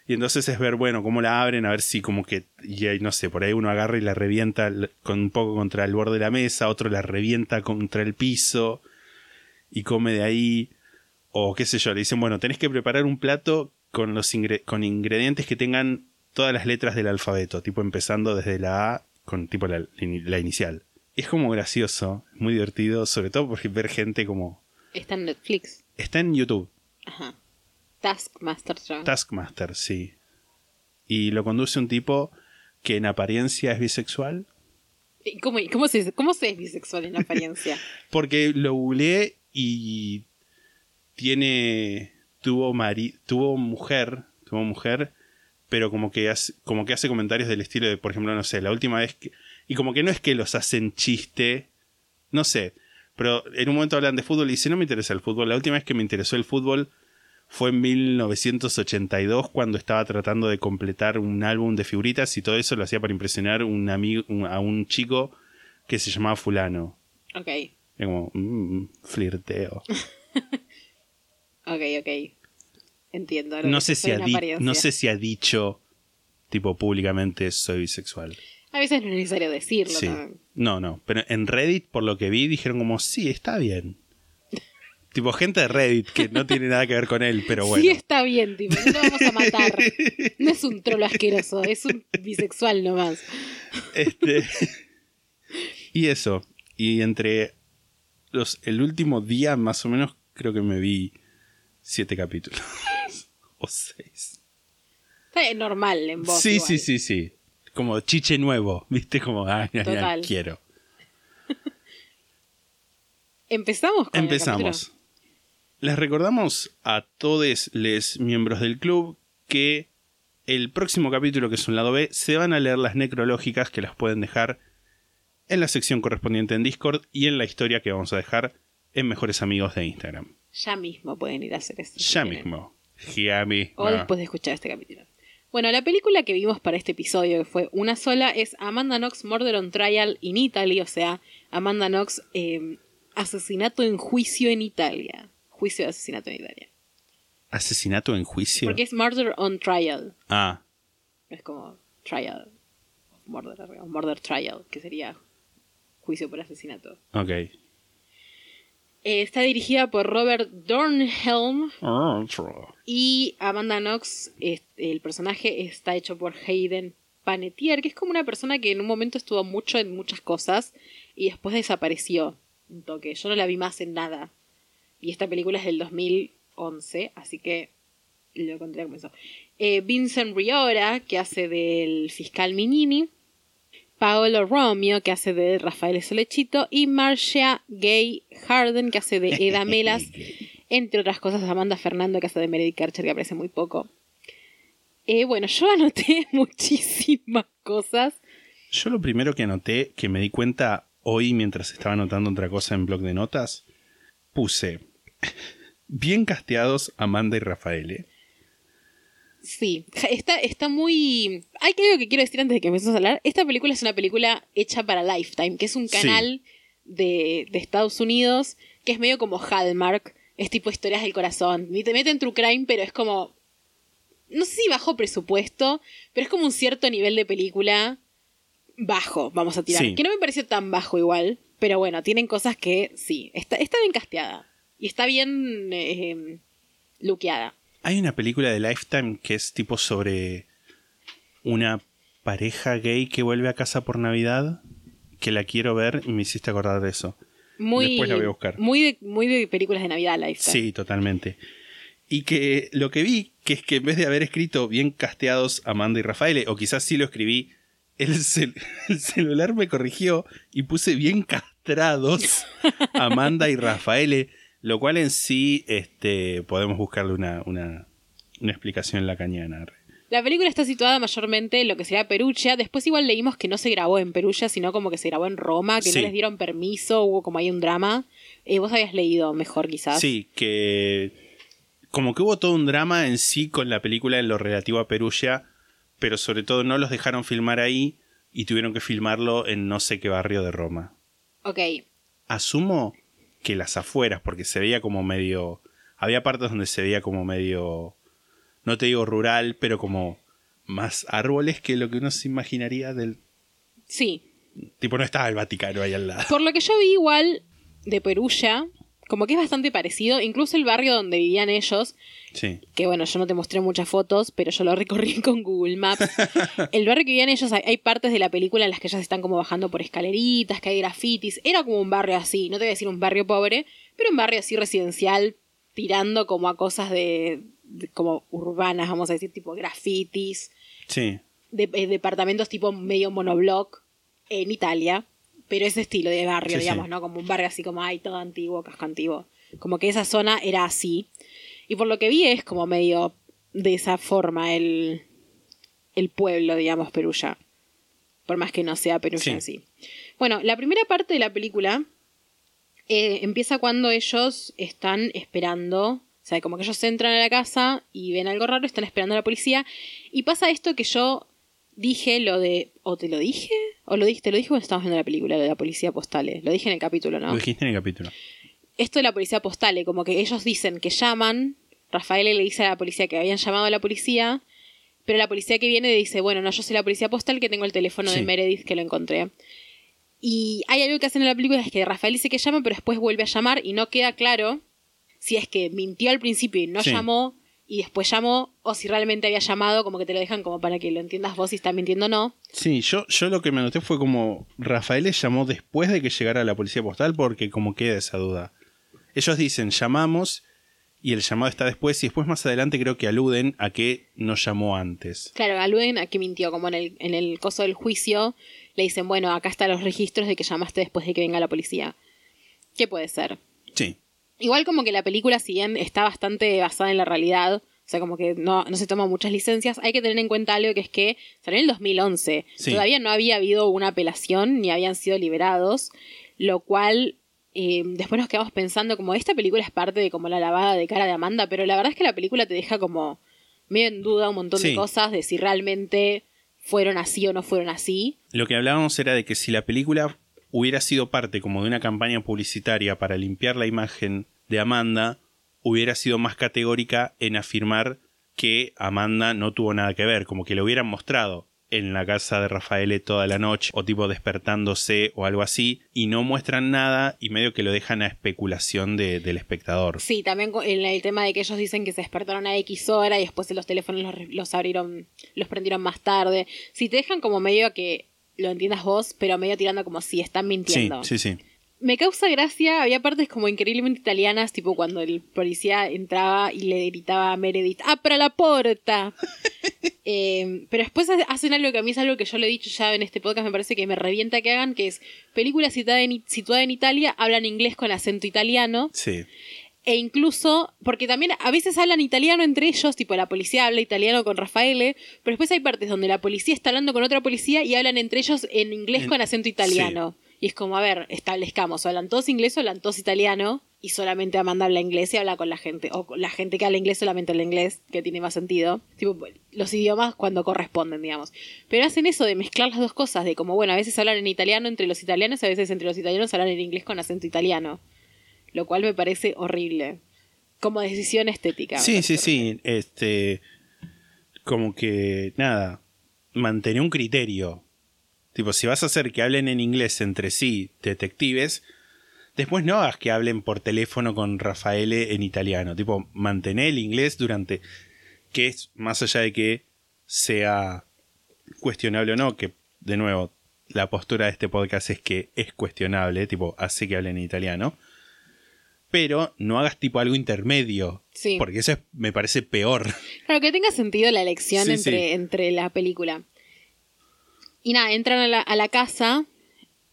Y entonces es ver, bueno, cómo la abren, a ver si como que, y ahí, no sé, por ahí uno agarra y la revienta con un poco contra el borde de la mesa, otro la revienta contra el piso y come de ahí. O qué sé yo, le dicen, bueno, tenés que preparar un plato con, los ingre- con ingredientes que tengan todas las letras del alfabeto, tipo empezando desde la A con tipo la, la inicial. Es como gracioso, muy divertido, sobre todo porque ver gente como... Está en Netflix. Está en YouTube, Ajá. Taskmaster John. Taskmaster, sí. Y lo conduce un tipo que en apariencia es bisexual. ¿Y ¿Cómo, cómo, se, ¿Cómo se es bisexual en apariencia? Porque lo googleé y tiene. tuvo mari, tuvo mujer. Tuvo mujer. Pero como que hace, como que hace comentarios del estilo de, por ejemplo, no sé, la última vez que. Y como que no es que los hacen chiste. No sé. Pero en un momento hablan de fútbol y dice, no me interesa el fútbol. La última vez que me interesó el fútbol fue en 1982 cuando estaba tratando de completar un álbum de figuritas y todo eso lo hacía para impresionar un amigo, un- a un chico que se llamaba fulano. Ok, Era como, mm, flirteo. ok, ok. Entiendo. No sé, si ha no sé si ha dicho, tipo, públicamente soy bisexual. A veces no es necesario decirlo Sí. No, no. Pero en Reddit, por lo que vi, dijeron como, sí, está bien. Tipo, gente de Reddit que no tiene nada que ver con él, pero bueno. Sí está bien, tipo, no lo vamos a matar. No es un trolo asqueroso, es un bisexual nomás. Este. y eso. Y entre los. El último día, más o menos, creo que me vi siete capítulos. o seis. Está normal en vos. sí, igual. sí, sí, sí. Como chiche nuevo, ¿viste? Como, ay, ay, ay, Total. quiero. Empezamos con Empezamos. Les recordamos a todos los miembros del club que el próximo capítulo, que es un lado B, se van a leer las necrológicas que las pueden dejar en la sección correspondiente en Discord y en la historia que vamos a dejar en Mejores Amigos de Instagram. Ya mismo pueden ir a hacer si Ya mismo. Ya mismo. O después de escuchar este capítulo. Bueno, la película que vimos para este episodio, que fue una sola, es Amanda Knox Murder on Trial in Italy, o sea, Amanda Knox eh, Asesinato en Juicio en Italia. Juicio de asesinato en Italia. ¿Asesinato en juicio? Porque es Murder on Trial. Ah, es como Trial. Murder, murder Trial, que sería juicio por asesinato. ok. Eh, está dirigida por Robert Dornhelm y Amanda Knox, es- el personaje está hecho por Hayden Panettiere, que es como una persona que en un momento estuvo mucho en muchas cosas y después desapareció un toque. Yo no la vi más en nada. Y esta película es del 2011, así que lo conté como eso. Eh, Vincent Riora, que hace del fiscal Minini. Paolo Romeo, que hace de Rafael Solechito. Y Marcia Gay Harden, que hace de Eda Melas. entre otras cosas, Amanda Fernando, que hace de Meredith Kercher, que aparece muy poco. Eh, bueno, yo anoté muchísimas cosas. Yo lo primero que anoté, que me di cuenta hoy mientras estaba anotando otra cosa en blog de notas, puse bien casteados Amanda y Rafael. Sí, está, está muy... Hay algo que quiero decir antes de que empecemos a hablar. Esta película es una película hecha para Lifetime, que es un canal de, de Estados Unidos que es medio como Hallmark. Es tipo historias del corazón. Ni te meten true crime, pero es como... No sé si bajo presupuesto, pero es como un cierto nivel de película bajo, vamos a tirar. Sí. Que no me pareció tan bajo igual, pero bueno, tienen cosas que sí, está, está bien casteada. Y está bien eh, luqueada. Hay una película de Lifetime que es tipo sobre una pareja gay que vuelve a casa por Navidad, que la quiero ver y me hiciste acordar de eso. Muy, Después la voy a buscar. Muy de, muy de películas de Navidad, Lifetime. Sí, totalmente. Y que lo que vi, que es que en vez de haber escrito bien casteados Amanda y Rafael, o quizás sí lo escribí, el, cel- el celular me corrigió y puse bien castrados Amanda y Rafael, lo cual en sí este, podemos buscarle una, una, una explicación lacaniana. La película está situada mayormente en lo que sería Perugia. Después igual leímos que no se grabó en Perugia, sino como que se grabó en Roma, que Sí. no les dieron permiso, hubo como ahí un drama. Eh, vos habías leído mejor quizás. Sí, que como que hubo todo un drama en sí con la película en lo relativo a Perugia, pero sobre todo no los dejaron filmar ahí y tuvieron que filmarlo en no sé qué barrio de Roma. Ok, Asumo que las afueras, porque se veía como medio... Había partes donde se veía como medio... No te digo rural, pero como más árboles que lo que uno se imaginaría del... sí. Tipo, no estaba el Vaticano ahí al lado. Por lo que yo vi igual de Perugia, como que es bastante parecido. Incluso el barrio donde vivían ellos, Sí. que bueno, yo no te mostré muchas fotos, pero yo lo recorrí con Google Maps. El barrio que vivían ellos, hay, hay partes de la película en las que ellos están como bajando por escaleritas, que hay grafitis. Era como un barrio así, no te voy a decir un barrio pobre, pero un barrio así residencial, tirando como a cosas de, de- como urbanas, vamos a decir, tipo grafitis, Sí. de, eh, departamentos tipo medio monoblock en Italia, pero ese estilo de barrio, Sí, digamos, sí. ¿no? Como un barrio así como, ay, todo antiguo, casco antiguo. Como que esa zona era así. Y por lo que vi es como medio de esa forma el, el pueblo, digamos, Perugia. Por más que no sea Perugia Sí. en sí. Bueno, la primera parte de la película eh, empieza cuando ellos están esperando. O sea, como que ellos entran a la casa y ven algo raro, están esperando a la policía. Y pasa esto que yo dije, lo de. ¿O te lo dije? ¿O lo dije? Te lo dije cuando estábamos viendo la película, lo de la policía postales. Lo dije en el capítulo, ¿no? Lo dijiste en el capítulo. esto de la policía postale, como que ellos dicen que llaman, Rafael le dice a la policía que habían llamado a la policía, pero la policía que viene dice, bueno, no, yo soy la policía postal que tengo el teléfono de. Meredith que lo encontré. Y hay algo que hacen en la película es que Rafael dice que llama, pero después vuelve a llamar y no queda claro si es que mintió al principio y no Sí. llamó y después llamó, o si realmente había llamado, como que te lo dejan como para que lo entiendas vos si está mintiendo o no. Sí, yo, yo lo que me noté fue como Rafael les llamó después de que llegara la policía postal porque como queda esa duda. Ellos dicen llamamos y el llamado está después y después más adelante creo que aluden a que nos llamó antes. Claro, aluden a que mintió, como en el, en el coso del juicio le dicen, bueno, acá están los registros de que llamaste después de que venga la policía. ¿Qué puede ser? Igual como que la película, si bien está bastante basada en la realidad, o sea, como que no, no se toman muchas licencias, hay que tener en cuenta algo que es que salió en el 2011. Sí. Todavía no había habido una apelación ni habían sido liberados, lo cual eh, después nos quedamos pensando como esta película es parte de como la lavada de cara de Amanda, pero la verdad es que la película te deja como medio en duda un montón de cosas de si realmente fueron así o no fueron así. lo que hablábamos era de que si la película hubiera sido parte como de una campaña publicitaria para limpiar la imagen de Amanda, hubiera sido más categórica en afirmar que Amanda no tuvo nada que ver, como que lo hubieran mostrado. en la casa de Rafael toda la noche o tipo despertándose o algo así y no muestran nada y medio que lo dejan a especulación de- del espectador. Sí, también el, el tema de que ellos dicen que se despertaron a X hora y después los teléfonos los, abrieron, los prendieron más tarde. Si te dejan como medio que lo entiendas vos, pero medio tirando como si están mintiendo. sí, sí. Me causa gracia, había partes como increíblemente italianas, tipo cuando el policía entraba y le gritaba a Meredith, ¡abra la puerta! Eh, pero después ha- hacen algo que a mí es algo que yo le he dicho ya en este podcast, me parece que me revienta que hagan, que es película situada en, situada en Italia, hablan inglés con acento italiano, Sí. E incluso, porque también a veces hablan italiano entre ellos, tipo la policía habla italiano con Rafaele, pero después hay partes donde la policía está hablando con otra policía y hablan entre ellos en inglés En- con acento italiano. Y es como, a ver, establezcamos, hablan todos inglés o hablan todos italiano, y solamente Amanda habla inglés y habla con la gente, o la gente que habla inglés solamente habla inglés, que tiene más sentido. Tipo, los idiomas cuando corresponden, digamos. Pero hacen eso de mezclar las dos cosas, de como, bueno, a veces hablan en italiano entre los italianos, a veces entre los italianos hablan en inglés con acento italiano. Lo cual me parece horrible. Como decisión estética. Sí, sí, sí. Este. Como que. Nada. Mantener un criterio. Tipo, si vas a hacer que hablen en inglés entre sí, detectives, después no hagas que hablen por teléfono con Rafael en italiano. Tipo, mantener el inglés durante. Que es más allá de que sea cuestionable o no, que de nuevo, la postura de este podcast es que es cuestionable, tipo, hace que hablen en italiano. Pero no hagas tipo algo intermedio. Sí. Porque eso es- me parece peor. Claro, que tenga sentido la elección Sí, entre, sí. entre la película. Y nada, entran a la, a la casa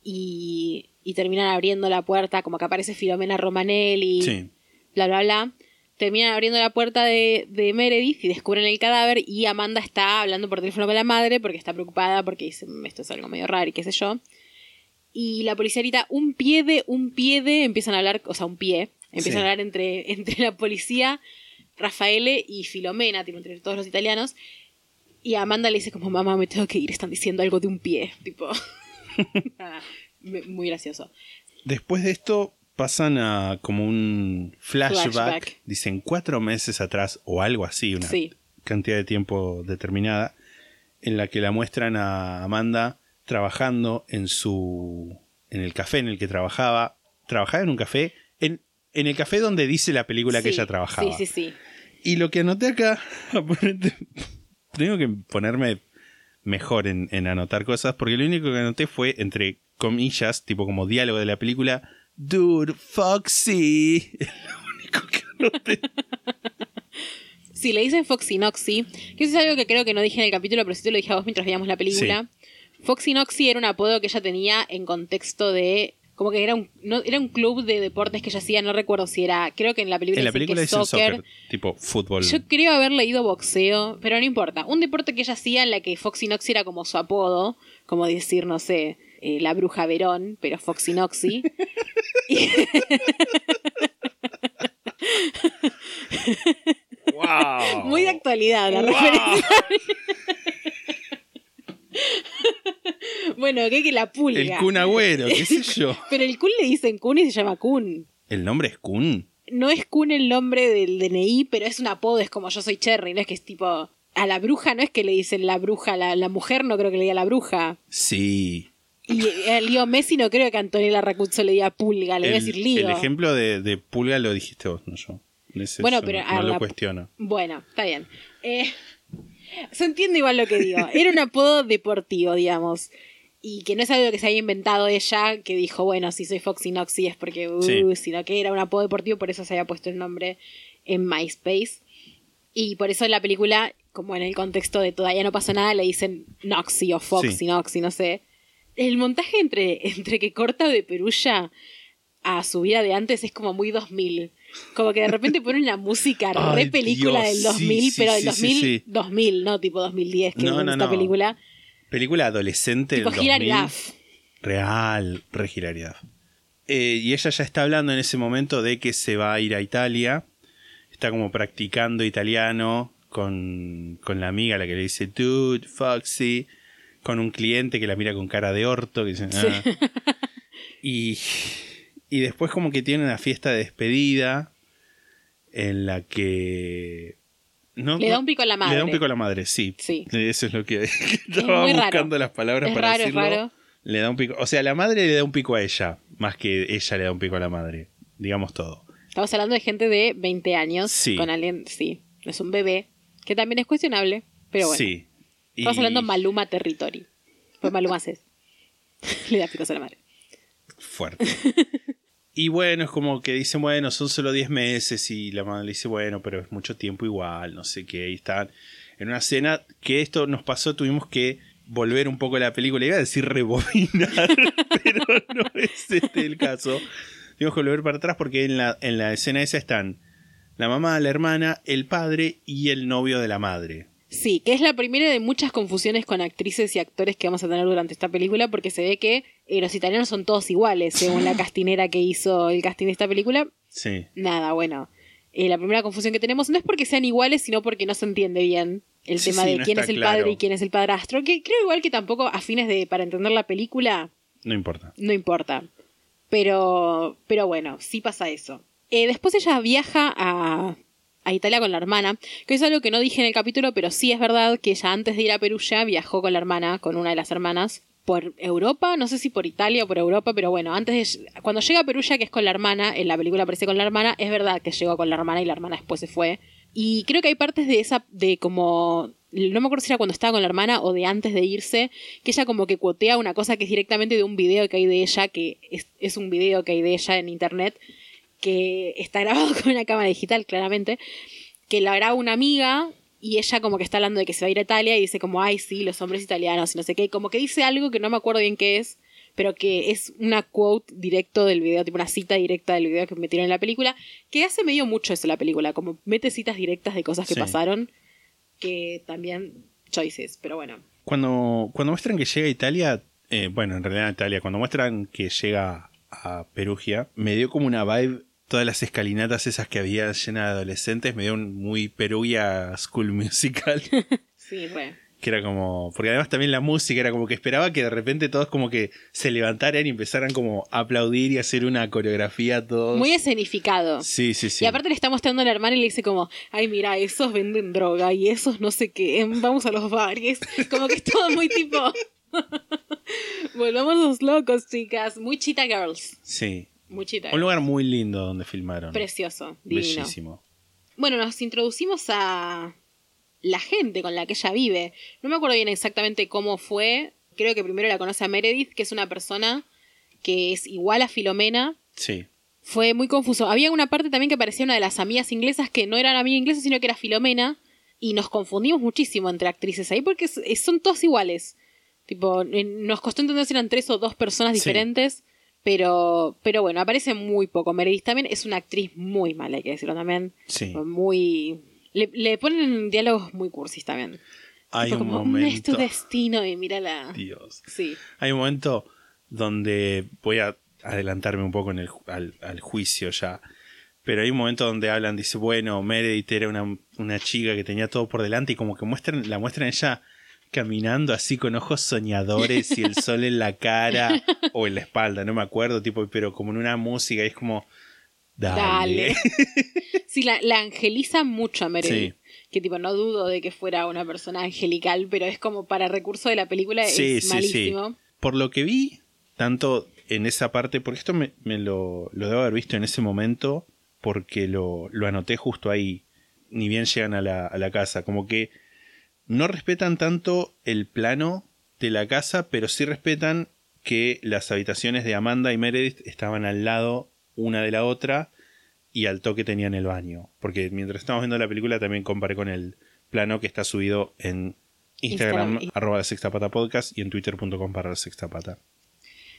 y, y terminan abriendo la puerta, como que aparece Filomena Romanelli, Sí. bla, bla, bla. Terminan abriendo la puerta de, de Meredith y descubren el cadáver y Amanda está hablando por teléfono con la madre porque está preocupada porque dice, "Mm, esto es algo medio raro y qué sé yo. Y la policía grita, un pie de, un pie de, empiezan a hablar, o sea, un pie, empiezan Sí. a hablar entre, entre la policía, Rafaele y Filomena, tipo, entre todos los italianos. Y Amanda le dice como, mamá, me tengo que ir, están diciendo algo de un pie, tipo. Nada, muy gracioso. Después de esto pasan a como un flashback, Flashback. dicen cuatro meses atrás o algo así, una Sí. cantidad de tiempo determinada, en la que la muestran a Amanda trabajando en su en el café en el que trabajaba, trabajaba en un café en, en el café donde dice la película que Sí, ella trabajaba. Sí, sí, sí. Y lo que anoté acá, tengo que ponerme mejor en, en anotar cosas, porque lo único que anoté fue, entre comillas, tipo como diálogo de la película, Dude, Foxy. Es lo único que anoté. Sí, le dicen Foxy Noxy, que eso es algo que creo que no dije en el capítulo, pero sí te lo dije a vos mientras veíamos la película. Foxy Noxy era un apodo que ella tenía en contexto de... Como que era un, no, era un club de deportes que ella hacía, no recuerdo si era... Creo que en la película, En la película dicen soccer. soccer, tipo fútbol. Yo creo haber leído boxeo, pero no importa. Un deporte que ella hacía en la que Foxy Noxy era como su apodo, como decir, no sé, eh, la bruja Verón, pero Foxy Noxy. Y- ¡Wow! Muy de actualidad la Wow. referencia. bueno, que que la pulga. El Kun Agüero, qué sé yo. Pero el Kun le dicen Kun y se llama Kun. ¿El nombre es Kun? No es Kun el nombre del DNI, pero es un apodo, es como yo soy Cherry, no es que es tipo... A la bruja no es que le dicen la bruja, la, la mujer no creo que le diga la bruja. Sí. Y a Leo Messi no creo que Antonella Racuzzo le diga pulga, le voy a El, decir Lío. el ejemplo de, de Pulga lo dijiste vos, no yo. Bueno, pero no, a lo la- cuestiono. Bueno, está bien. Eh, se entiende igual lo que digo. Era un apodo deportivo, digamos. Y que no es algo que se haya inventado ella, que dijo, bueno, si soy Foxy Noxy es porque, uh, Sí. sino que era un apodo deportivo, por eso se había puesto el nombre en MySpace. Y por eso en la película, como en el contexto de todavía no pasó nada, le dicen Noxy o Foxy, Sí. Noxy, no sé. El montaje entre, entre que corta de Perulla a su vida de antes es como muy 2000. Como que de repente ponen una música Ay, re película Dios, del 2000, sí, sí, pero del sí, 2000, sí, sí. 2000, no tipo 2010, que No, es no, esta no. película. Película adolescente Tipo del Hilary 2000. Duff. Real, re. Eh, y ella ya está hablando en ese momento de que se va a ir a Italia. Está como practicando italiano con, con la amiga, la que le dice, dude, Foxy. Con un cliente que la mira con cara de orto. Que dice, "Ah". y, y después como que tiene una fiesta de despedida en la que No, Le da un pico a la madre. Le da un pico a la madre, sí. Sí. Eso es lo que estaba muy raro. buscando las palabras Es para raro, es decirlo. raro. Le da un pico. O sea, la madre le da un pico a ella, más que ella le da un pico a la madre. Digamos todo. Estamos hablando de gente de 20 años. Sí. Con alguien, sí. Es un bebé. Que también es cuestionable. Pero bueno. Sí. Y- Estamos hablando Maluma Territory. Pues Maluma es. Le da picos a la madre. fuerte. Y bueno, es como que dicen, bueno, son solo 10 meses y la madre le dice, bueno, pero es mucho tiempo igual, no sé qué. Y están en una escena que esto nos pasó, tuvimos que volver un poco a la película. Iba a decir rebobinar, pero no es este el caso. Tuvimos que volver para atrás porque en la, en la escena esa están la mamá, la hermana, el padre y el novio de la madre. Sí, que es la primera de muchas confusiones con actrices y actores que vamos a tener durante esta película, porque se ve que eh, los italianos son todos iguales, según la castinera que hizo el casting de esta película. Sí. Nada, bueno. Eh, la primera confusión que tenemos no es porque sean iguales, sino porque no se entiende bien el Sí, tema sí, de no quién es el claro. padre y quién es el padrastro. Que creo igual que tampoco a fines de para entender la película No importa. no importa. Pero, pero bueno, sí pasa eso. Eh, después ella viaja a, a Italia con la hermana, que es algo que no dije en el capítulo, pero sí es verdad que ella antes de ir a Perugia viajó con la hermana, con una de las hermanas, por Europa, no sé si por Italia o por Europa, pero bueno, antes de, cuando llega a Perugia, que es con la hermana, en la película aparece con la hermana, es verdad que llegó con la hermana y la hermana después se fue. Y creo que hay partes de esa, de como, no me acuerdo si era cuando estaba con la hermana o de antes de irse, que ella como que cuotea una cosa que es directamente de un video que hay de ella, que es un video que hay de ella en internet, que está grabado con una cámara digital, claramente, que la graba una amiga y ella como que está hablando de que se va a ir a Italia y dice como, ay, sí, los hombres italianos y no sé qué, como que dice algo que no me acuerdo bien qué es, pero que es una quote directo del video, tipo una cita directa del video que metieron en la película, que hace medio mucho eso la película, como mete citas directas de cosas que Sí. pasaron, que también choices, pero bueno. Cuando, cuando muestran que llega a Italia, eh, bueno, en realidad a Italia, cuando muestran que llega a Perugia, me dio como una vibe, todas las escalinatas esas que había llenas de adolescentes, me dio un muy Perugia School Musical, Sí, re. que era como, porque además también la música era como que esperaba que de repente todos como que se levantaran y empezaran como a aplaudir y hacer una coreografía todos. Muy escenificado. Sí, sí, sí. Y aparte le está mostrando a la hermana y le dice como, ay, mira, esos venden droga y esos no sé qué, vamos a los bares. Como que es todo muy tipo... Volvamos los locos, chicas. Muy Cheetah Girls. Sí. Muy Cheetah Un lugar muy lindo donde filmaron. Precioso, divino. Bellísimo. Bueno, nos introducimos a la gente con la que ella vive. No me acuerdo bien exactamente cómo fue. Creo que primero la conoce a Meredith, que es una persona que es igual a Filomena, Sí. fue muy confuso. Había una parte también que parecía una de las amigas inglesas que no eran amigas inglesas, sino que era Filomena. Y nos confundimos muchísimo entre actrices ahí porque son todas iguales. Tipo, nos costó entender si eran tres o dos personas Sí. Pero, pero bueno, aparece muy poco. Meredith también es una actriz muy mala, hay que decirlo también. Sí. Muy. Le, le ponen diálogos muy cursis también. Hay un como, "Mm, es tu momento. destino y mírala. Dios. Sí. Hay un momento donde voy a adelantarme un poco en el, al, al juicio ya. Pero hay un momento donde hablan, dice, bueno, Meredith era una, una chica que tenía todo por delante y como que muestran, la muestran ella caminando así con ojos soñadores y el sol en la cara o en la espalda, no me acuerdo, tipo, pero como en una música y es como, dale. Dale. Sí, la, la angeliza mucho a Meredith. Sí. Que tipo, no dudo de que fuera una persona angelical, pero es como para recurso de la película Sí, es sí, sí. malísimo. Por lo que vi, tanto en esa parte, porque esto me, me lo, lo debo haber visto en ese momento, porque lo, lo anoté justo ahí, ni bien llegan a la, a la casa, como que no respetan tanto el plano de la casa, pero sí respetan que las habitaciones de Amanda y Meredith estaban al lado una de la otra y al toque tenían el baño. Porque mientras estamos viendo la película también comparé con el plano que está subido en Instagram, Instagram. arroba la sexta pata podcast y en twitter.com para la sexta pata.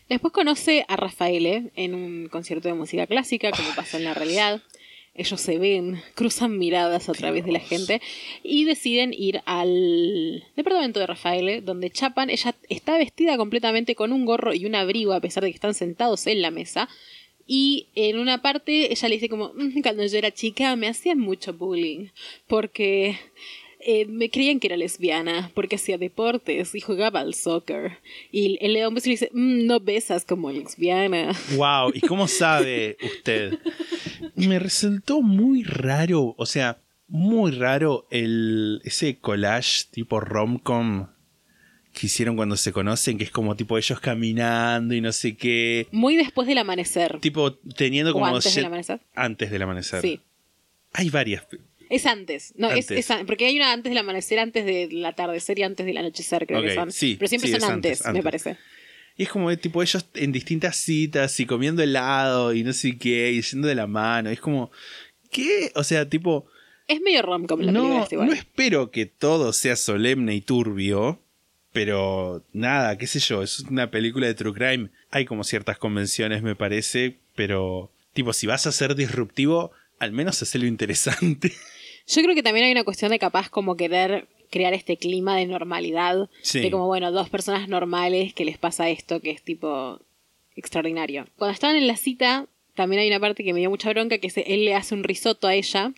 Después conoce a Rafaele en un concierto de música clásica, como pasa en la realidad. Ellos se ven, cruzan miradas a través de la gente y deciden ir al departamento de Rafaele, donde chapan. Ella está vestida completamente con un gorro y un abrigo, a pesar de que están sentados en la mesa. Y en una parte ella le dice como, "Mm, cuando yo era chica me hacían mucho bullying, porque eh, me creían que era lesbiana, porque hacía deportes y jugaba al soccer. Y da un beso y le dice, "Mm, no besas como lesbiana. ¡Wow! ¿Y cómo sabe usted? Me resultó muy raro. O sea, muy raro el ese collage tipo romcom que hicieron cuando se conocen, que es como tipo ellos caminando y no sé qué. Muy después del amanecer. Tipo teniendo ¿O como... antes del amanecer? Antes del amanecer. Sí. Hay varias. Es antes. No, es- Antes. Es, porque hay una antes del amanecer, antes del atardecer y antes del anochecer, creo que son. sí, Pero siempre sí, son es antes, antes, me parece. Y es como tipo ellos en distintas citas y comiendo helado y no sé qué, y yendo de la mano. Es como, ¿qué? O sea, tipo, Es medio rom-com la película no, esta igual. no espero que todo sea solemne y turbio, pero nada, qué sé yo, es una película de True Crime. Hay como ciertas convenciones, me parece, pero tipo, si vas a ser disruptivo, al menos hacerlo interesante. Yo creo que también hay una cuestión de capaz como querer crear este clima de normalidad. Sí. De como, bueno, dos personas normales que les pasa esto que es tipo extraordinario. Cuando estaban en la cita, también hay una parte que me dio mucha bronca, que es él le hace un risotto a ella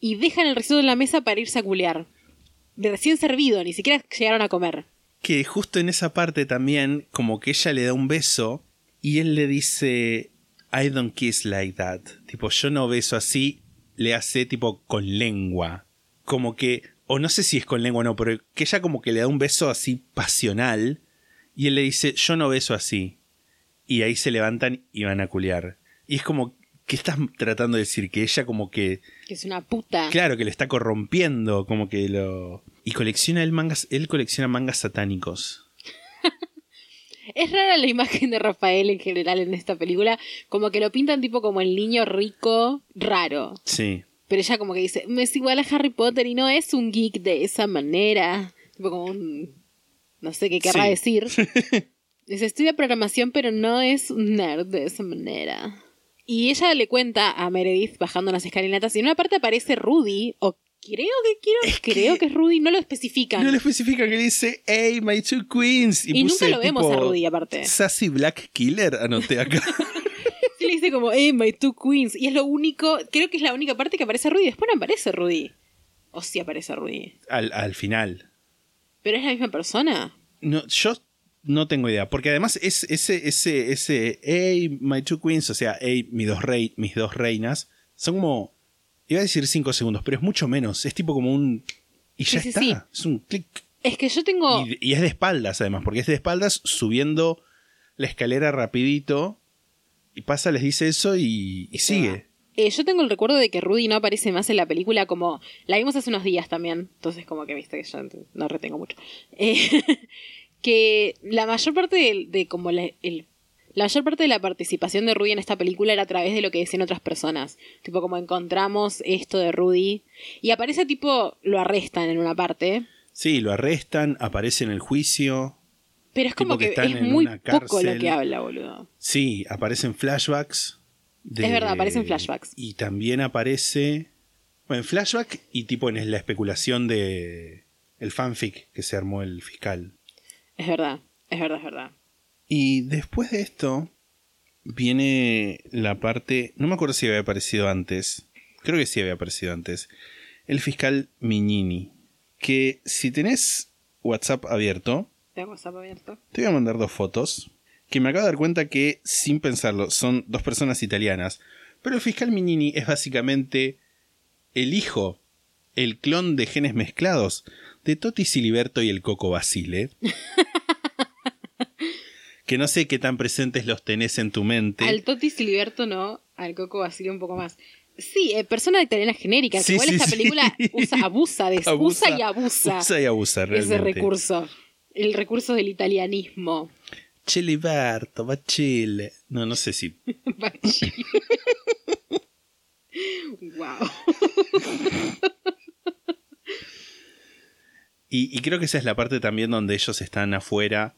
y dejan el risotto en la mesa para irse a culear. De recién servido, ni siquiera llegaron a comer. que justo en esa parte también, como que ella le da un beso y él le dice, I don't kiss like that. Tipo, yo no beso así, le hace tipo con lengua. Como que, o no sé si es con lengua o no, pero que ella como que le da un beso así pasional y él le dice, yo no beso así. Y ahí se levantan y van a culiar. Y es como, ¿qué estás tratando de decir? Que ella como que Que es una puta. Claro, que le está corrompiendo, como que lo... Y colecciona él mangas, él colecciona mangas satánicos. Es rara la imagen de Rafael en general en esta película. Como que lo pintan tipo como el niño rico raro. Sí. Pero ella como que dice, "Me es igual a Harry Potter y no es un geek de esa manera. Tipo como un... No sé qué querrá Sí. decir. Dice, estudia programación pero no es un nerd de esa manera. Y ella le cuenta a Meredith bajando las escalinatas y en una parte aparece Rudy, o creo que quiero, creo que... es Rudy, no lo especifican. No le especifica que dice, hey, my two queens. Y nunca puse lo vemos tipo, a Rudy, aparte. Sassy Black Killer, anoté acá. Sí, le dice como, eh, my two queens. Y es lo único, creo que es la única parte que aparece Rudy. Después no aparece Rudy. O sí aparece Rudy. al, al final. ¿Pero es la misma persona? No, yo no tengo idea. Porque además es ese, ese, ese, hey, my two queens, o sea, hey, mis dos, rey, mis dos reinas, son como, iba a decir cinco segundos, pero es mucho menos. Es tipo como un... Y ya Sí, sí, está. sí. Es un clic. Es que yo tengo... Y, y es de espaldas, además, porque es de espaldas subiendo la escalera rapidito. Y pasa, les dice eso y, y sigue. eh, yo tengo el recuerdo de que Rudy no aparece más en la película como... La vimos hace unos días también. Entonces como que viste que yo no retengo mucho. Eh, que la mayor parte de, de como la, el- la mayor parte de la participación de Rudy en esta película era a través de lo que decían otras personas. Tipo como encontramos esto de Rudy. Y aparece tipo... Lo arrestan en una parte. Sí, lo arrestan, aparece en el juicio. Pero es como que que, es muy poco lo que habla, boludo. Sí, aparecen flashbacks. de- Es verdad, aparecen flashbacks. Y también aparece. Bueno, en flashback y tipo en la especulación de. El fanfic que se armó el fiscal. Es verdad, es verdad, es verdad. Y después de esto. Viene la parte. No me acuerdo si había aparecido antes. Creo que sí había aparecido antes. El fiscal Mignini. Que si tenés WhatsApp abierto. Tengo WhatsApp abierto. Te voy a mandar dos fotos. Que me acabo de dar cuenta que, sin pensarlo, son dos personas italianas. Pero el fiscal Mignini es básicamente el hijo, el clon de genes mezclados de Toti Siliberto y el Coco Basile. que no sé qué tan presentes los tenés en tu mente. Al Totti Siliberto no, al Coco Basile un poco más. Sí, eh, persona italiana genérica, que Sí, igual sí, esta sí. película usa, abusa de Abusa, usa y abusa, Usa y abusa, ese realmente. recurso. El recurso del italianismo. Chiliberto, va Chile. No, no sé si wow. Y, y creo que esa es la parte también donde ellos están afuera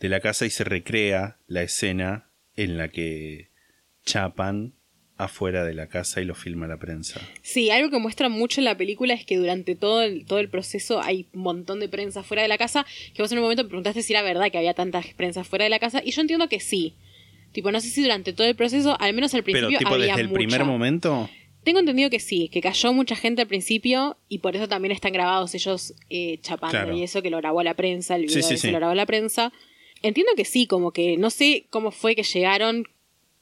de la casa y se recrea la escena en la que chapan afuera de la casa y lo filma la prensa. Sí, algo que muestra mucho en la película es que durante todo el, todo el proceso hay un montón de prensa fuera de la casa, que vos en un momento me preguntaste si era verdad que había tanta prensa fuera de la casa, y yo entiendo que sí. Tipo, no sé si durante todo el proceso, al menos al Pero principio tipo había desde el primer momento, Tengo entendido que sí, que cayó mucha gente al principio y por eso también están grabados ellos eh, chapando Claro. y eso que lo grabó la prensa, el video sí. lo grabó la prensa. Entiendo que sí, como que no sé cómo fue que llegaron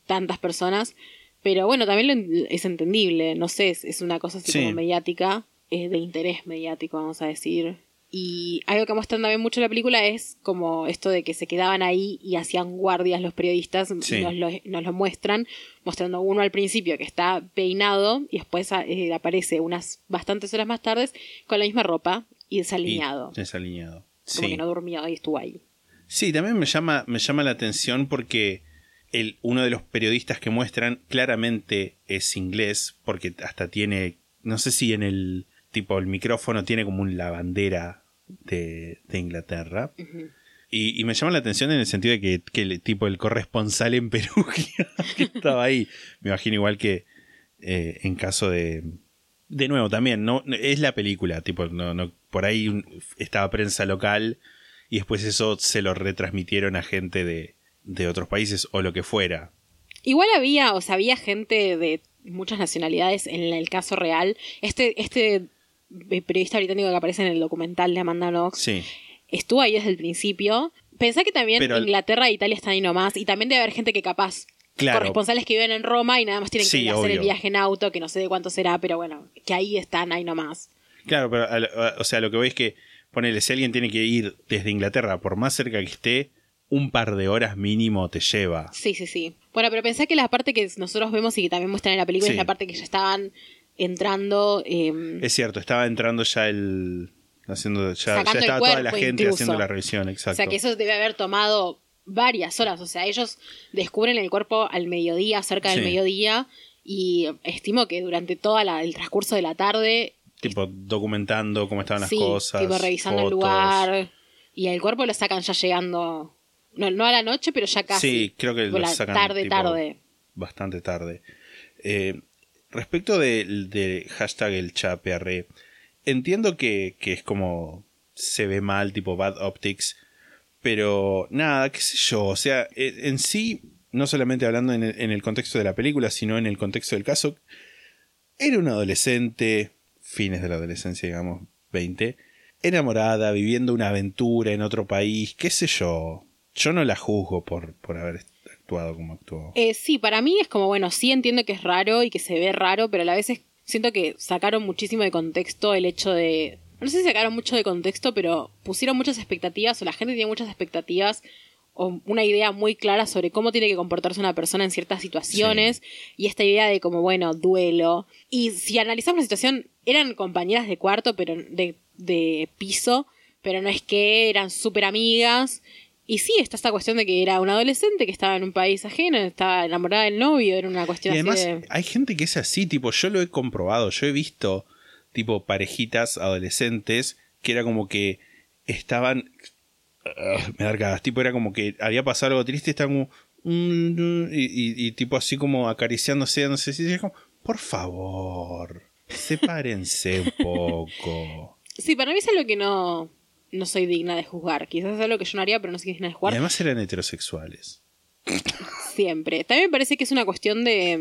tantas personas, Pero bueno, también lo es entendible, no sé, es, es una cosa así Sí. como mediática, es de interés mediático, vamos a decir. Y algo que muestran también mucho en la película es como esto de que se quedaban ahí y hacían guardias los periodistas, Sí. nos, lo, nos lo muestran, mostrando uno al principio que está peinado y después eh, aparece unas bastantes horas más tarde con la misma ropa y desalineado. Y desalineado. Como Sí. que no durmió y estuvo ahí. Sí, también me llama, me llama la atención porque el, uno de los periodistas que muestran claramente es inglés, porque hasta tiene, no sé si en el tipo el micrófono tiene como un- la bandera de, de Inglaterra. Y, y me llama la atención en el sentido de que, que el tipo el corresponsal en Perugia que estaba ahí. Me imagino igual que eh, en caso de. De nuevo, también, no, es la película, tipo, no, no, por ahí estaba prensa local y después eso se lo retransmitieron a gente de, de otros países o lo que fuera. Igual había, o sea, había gente de muchas nacionalidades en el caso real. Este, este eh, periodista británico que aparece en el documental de Amanda Knox Sí, estuvo ahí desde el principio. Pensá que también Pero- Inglaterra e Italia están ahí nomás. Y también debe haber gente que capaz. Claro. Corresponsales que viven en Roma y nada más tienen que Sí, ir a hacer el viaje en auto, que no sé de cuánto será, pero bueno, que ahí están, ahí nomás. claro, pero a lo- a- o sea, lo que voy es que, ponele, si alguien tiene que ir desde Inglaterra, por más cerca que esté, un par de horas mínimo te lleva. Sí, sí, sí. Bueno, pero pensá que la parte que nosotros vemos y que también muestran en la película Sí. es la parte que ya estaban entrando. eh, Es cierto, estaba entrando ya el. Haciendo, ya, ya el estaba toda la gente haciendo la revisión, O exacto. sea que eso debe haber tomado varias horas. O sea, ellos descubren el cuerpo al mediodía, cerca del Sí. mediodía, y estimo que durante todo el transcurso de la tarde, Tipo, documentando cómo estaban las cosas. tipo revisando el lugar, y el cuerpo lo sacan ya llegando, no, no a la noche, pero ya casi. Sí, creo que lo sacan tarde, tipo, tarde. Bastante tarde. Eh, respecto del de hashtag el chapearre, entiendo que, que es como se ve mal, tipo bad optics, pero nada, qué sé yo, o sea, eh, en sí, no solamente hablando en el, en el contexto de la película, sino en el contexto del caso, era una adolescente, fines de la adolescencia, digamos, 20, enamorada, viviendo una aventura en otro país, qué sé yo. Yo no la juzgo por, por haber actuado como actuó. Eh, sí, para mí es como, bueno, sí entiendo que es raro y que se ve raro, pero a la vez es- siento que sacaron muchísimo de contexto el hecho de... No sé si sacaron mucho de contexto, pero pusieron muchas expectativas, o la gente tiene muchas expectativas, o una idea muy clara sobre cómo tiene que comportarse una persona en ciertas situaciones, y esta idea de como, bueno, duelo. Y si analizamos la situación, eran compañeras de cuarto, pero de, de piso, pero no es que eran súper amigas. Y sí, está esta cuestión de que era una adolescente que estaba en un país ajeno, estaba enamorada del novio, era una Y cuestión además así de... hay gente que es así, tipo, yo lo he comprobado, yo he visto tipo parejitas adolescentes que era como que estaban... Me da arcadas, tipo era como que había pasado algo triste, estaban como... mm, y, y- y tipo así como acariciándose, no sé si es como, por favor, sepárense un poco. Sí, para mí es algo que no, no soy digna de juzgar. Quizás es algo que yo no haría, pero no soy digna de Y juzgar además eran heterosexuales. siempre. También me parece que es una cuestión de,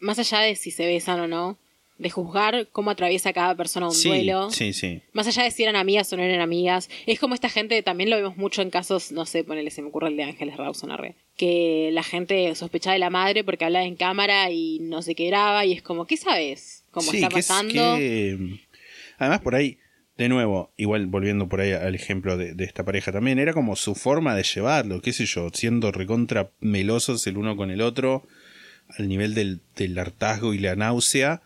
mm, más allá de si se besan o no, de juzgar cómo atraviesa cada persona un Sí, duelo. sí, sí. Más allá de si eran amigas o no eran amigas. Es como esta gente, también lo vemos mucho en casos, no sé, ponele, se me ocurre el de Ángeles Rawson arre, Que la gente sospechaba de la madre porque hablaba en cámara y no se quedaba. Y es como, ¿qué sabes? ¿Cómo Sí, está que es pasando? que- Además, por ahí, de nuevo, igual volviendo por ahí al ejemplo de, de esta pareja también, era como su forma de llevarlo, qué sé yo, siendo recontra melosos el uno con el otro, al nivel del, del hartazgo y la náusea,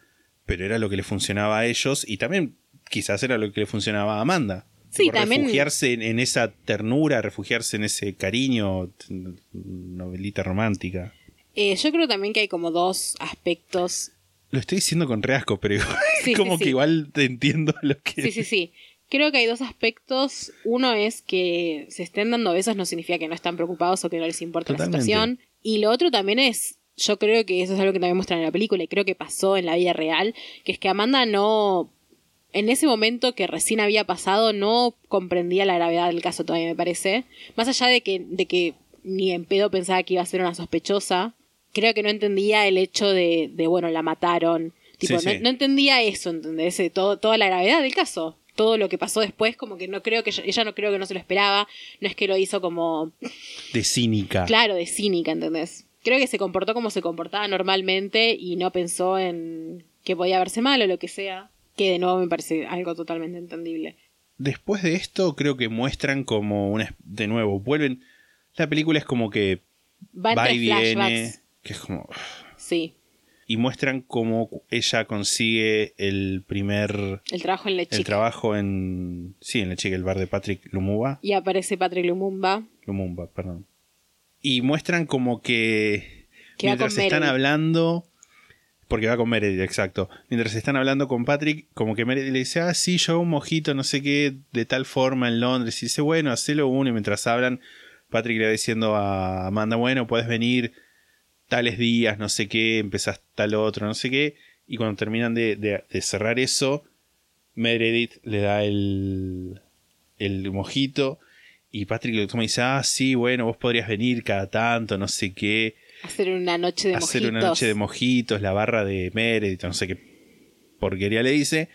pero era lo que le funcionaba a ellos y también quizás era lo que le funcionaba a Amanda. Sí, también- Refugiarse en, en esa ternura, refugiarse en ese cariño, t- novelita romántica. Eh, yo creo también que hay como dos aspectos Lo estoy diciendo con reasco, pero Sí, como sí. que igual te entiendo lo que... Sí, sí, sí. Creo que hay dos aspectos. Uno es que se estén dando besos no significa que no están preocupados o que no les importa Totalmente. la situación. Y lo otro también es, yo creo que eso es algo que también muestran en la película y creo que pasó en la vida real, que es que Amanda no, en ese momento que recién había pasado, no comprendía la gravedad del caso todavía, me parece. Más allá de que, de que ni en pedo pensaba que iba a ser una sospechosa, creo que no entendía el hecho de, de bueno, la mataron. Tipo, Sí, no, sí. no entendía eso, ¿entendés? Eh, Todo, toda la gravedad del caso. Todo lo que pasó después, como que no creo que ella, ella no creo que no se lo esperaba. No es que lo hizo como, de cínica. claro, de cínica, ¿entendés? Creo que se comportó como se comportaba normalmente y no pensó en que podía verse mal o lo que sea, que de nuevo me parece algo totalmente entendible. Después de esto, creo que muestran como una. De nuevo, vuelven. La película es como que Va va y viene. Que es como. Sí, Y muestran cómo ella consigue el primer. el trabajo en la El trabajo en. Sí, en la chica, el bar de Patrick Lumumba. Y aparece Patrick Lumumba. Lumumba, perdón. Y muestran como que. Que mientras están Meredith. hablando. Porque va con Meredith, exacto. Mientras están hablando con Patrick, como que Meredith le dice, ah, sí, yo hago un mojito, no sé qué, de tal forma en Londres. Y dice, bueno, hacelo uno. Y mientras hablan, Patrick le va diciendo a Amanda, bueno, puedes venir tales días, no sé qué, empezás tal otro, no sé qué. Y cuando terminan de, de- de cerrar eso, Meredith le da el, el mojito. Y Patrick y dice, ah, sí, bueno, vos podrías venir cada tanto, no sé qué Hacer una noche de hacer mojitos. una noche de mojitos, la barra de Meredith, no sé qué porquería le dice.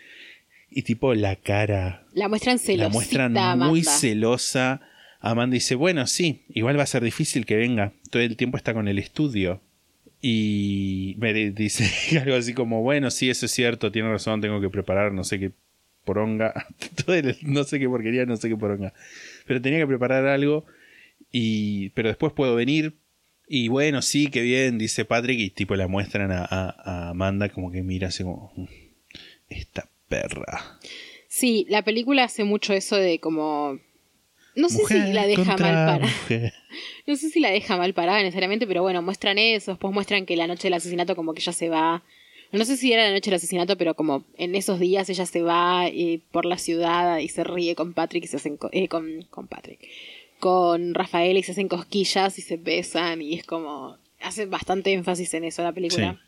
Y tipo la cara, La muestran celosita, la muestran Amanda. muy celosa. Amanda dice, bueno, sí, igual va a ser difícil que venga. Todo el tiempo está con el estudio. Y Meredith dice algo así como, bueno, sí, eso es cierto, tiene razón, tengo que preparar no sé qué poronga. Todo el- no sé qué porquería, no sé qué poronga. Pero tenía que preparar algo. Y, pero después puedo venir. Y bueno, sí, qué bien, dice Patrick. Y tipo la muestran a, a- a Amanda como que mira así como... "Mm, Esta perra. Sí, la película hace mucho eso de como... No sé Mujer si la deja mal parada. mujer. No sé si la deja mal parada necesariamente, pero bueno, muestran eso, después muestran que la noche del asesinato como que ella se va. No sé si era la noche del asesinato, pero como en esos días ella se va eh, por la ciudad y se ríe con Patrick y se hacen co- eh, con, con Patrick. Con Rafael y se hacen cosquillas y se besan y es como hace bastante énfasis en eso la película. Sí.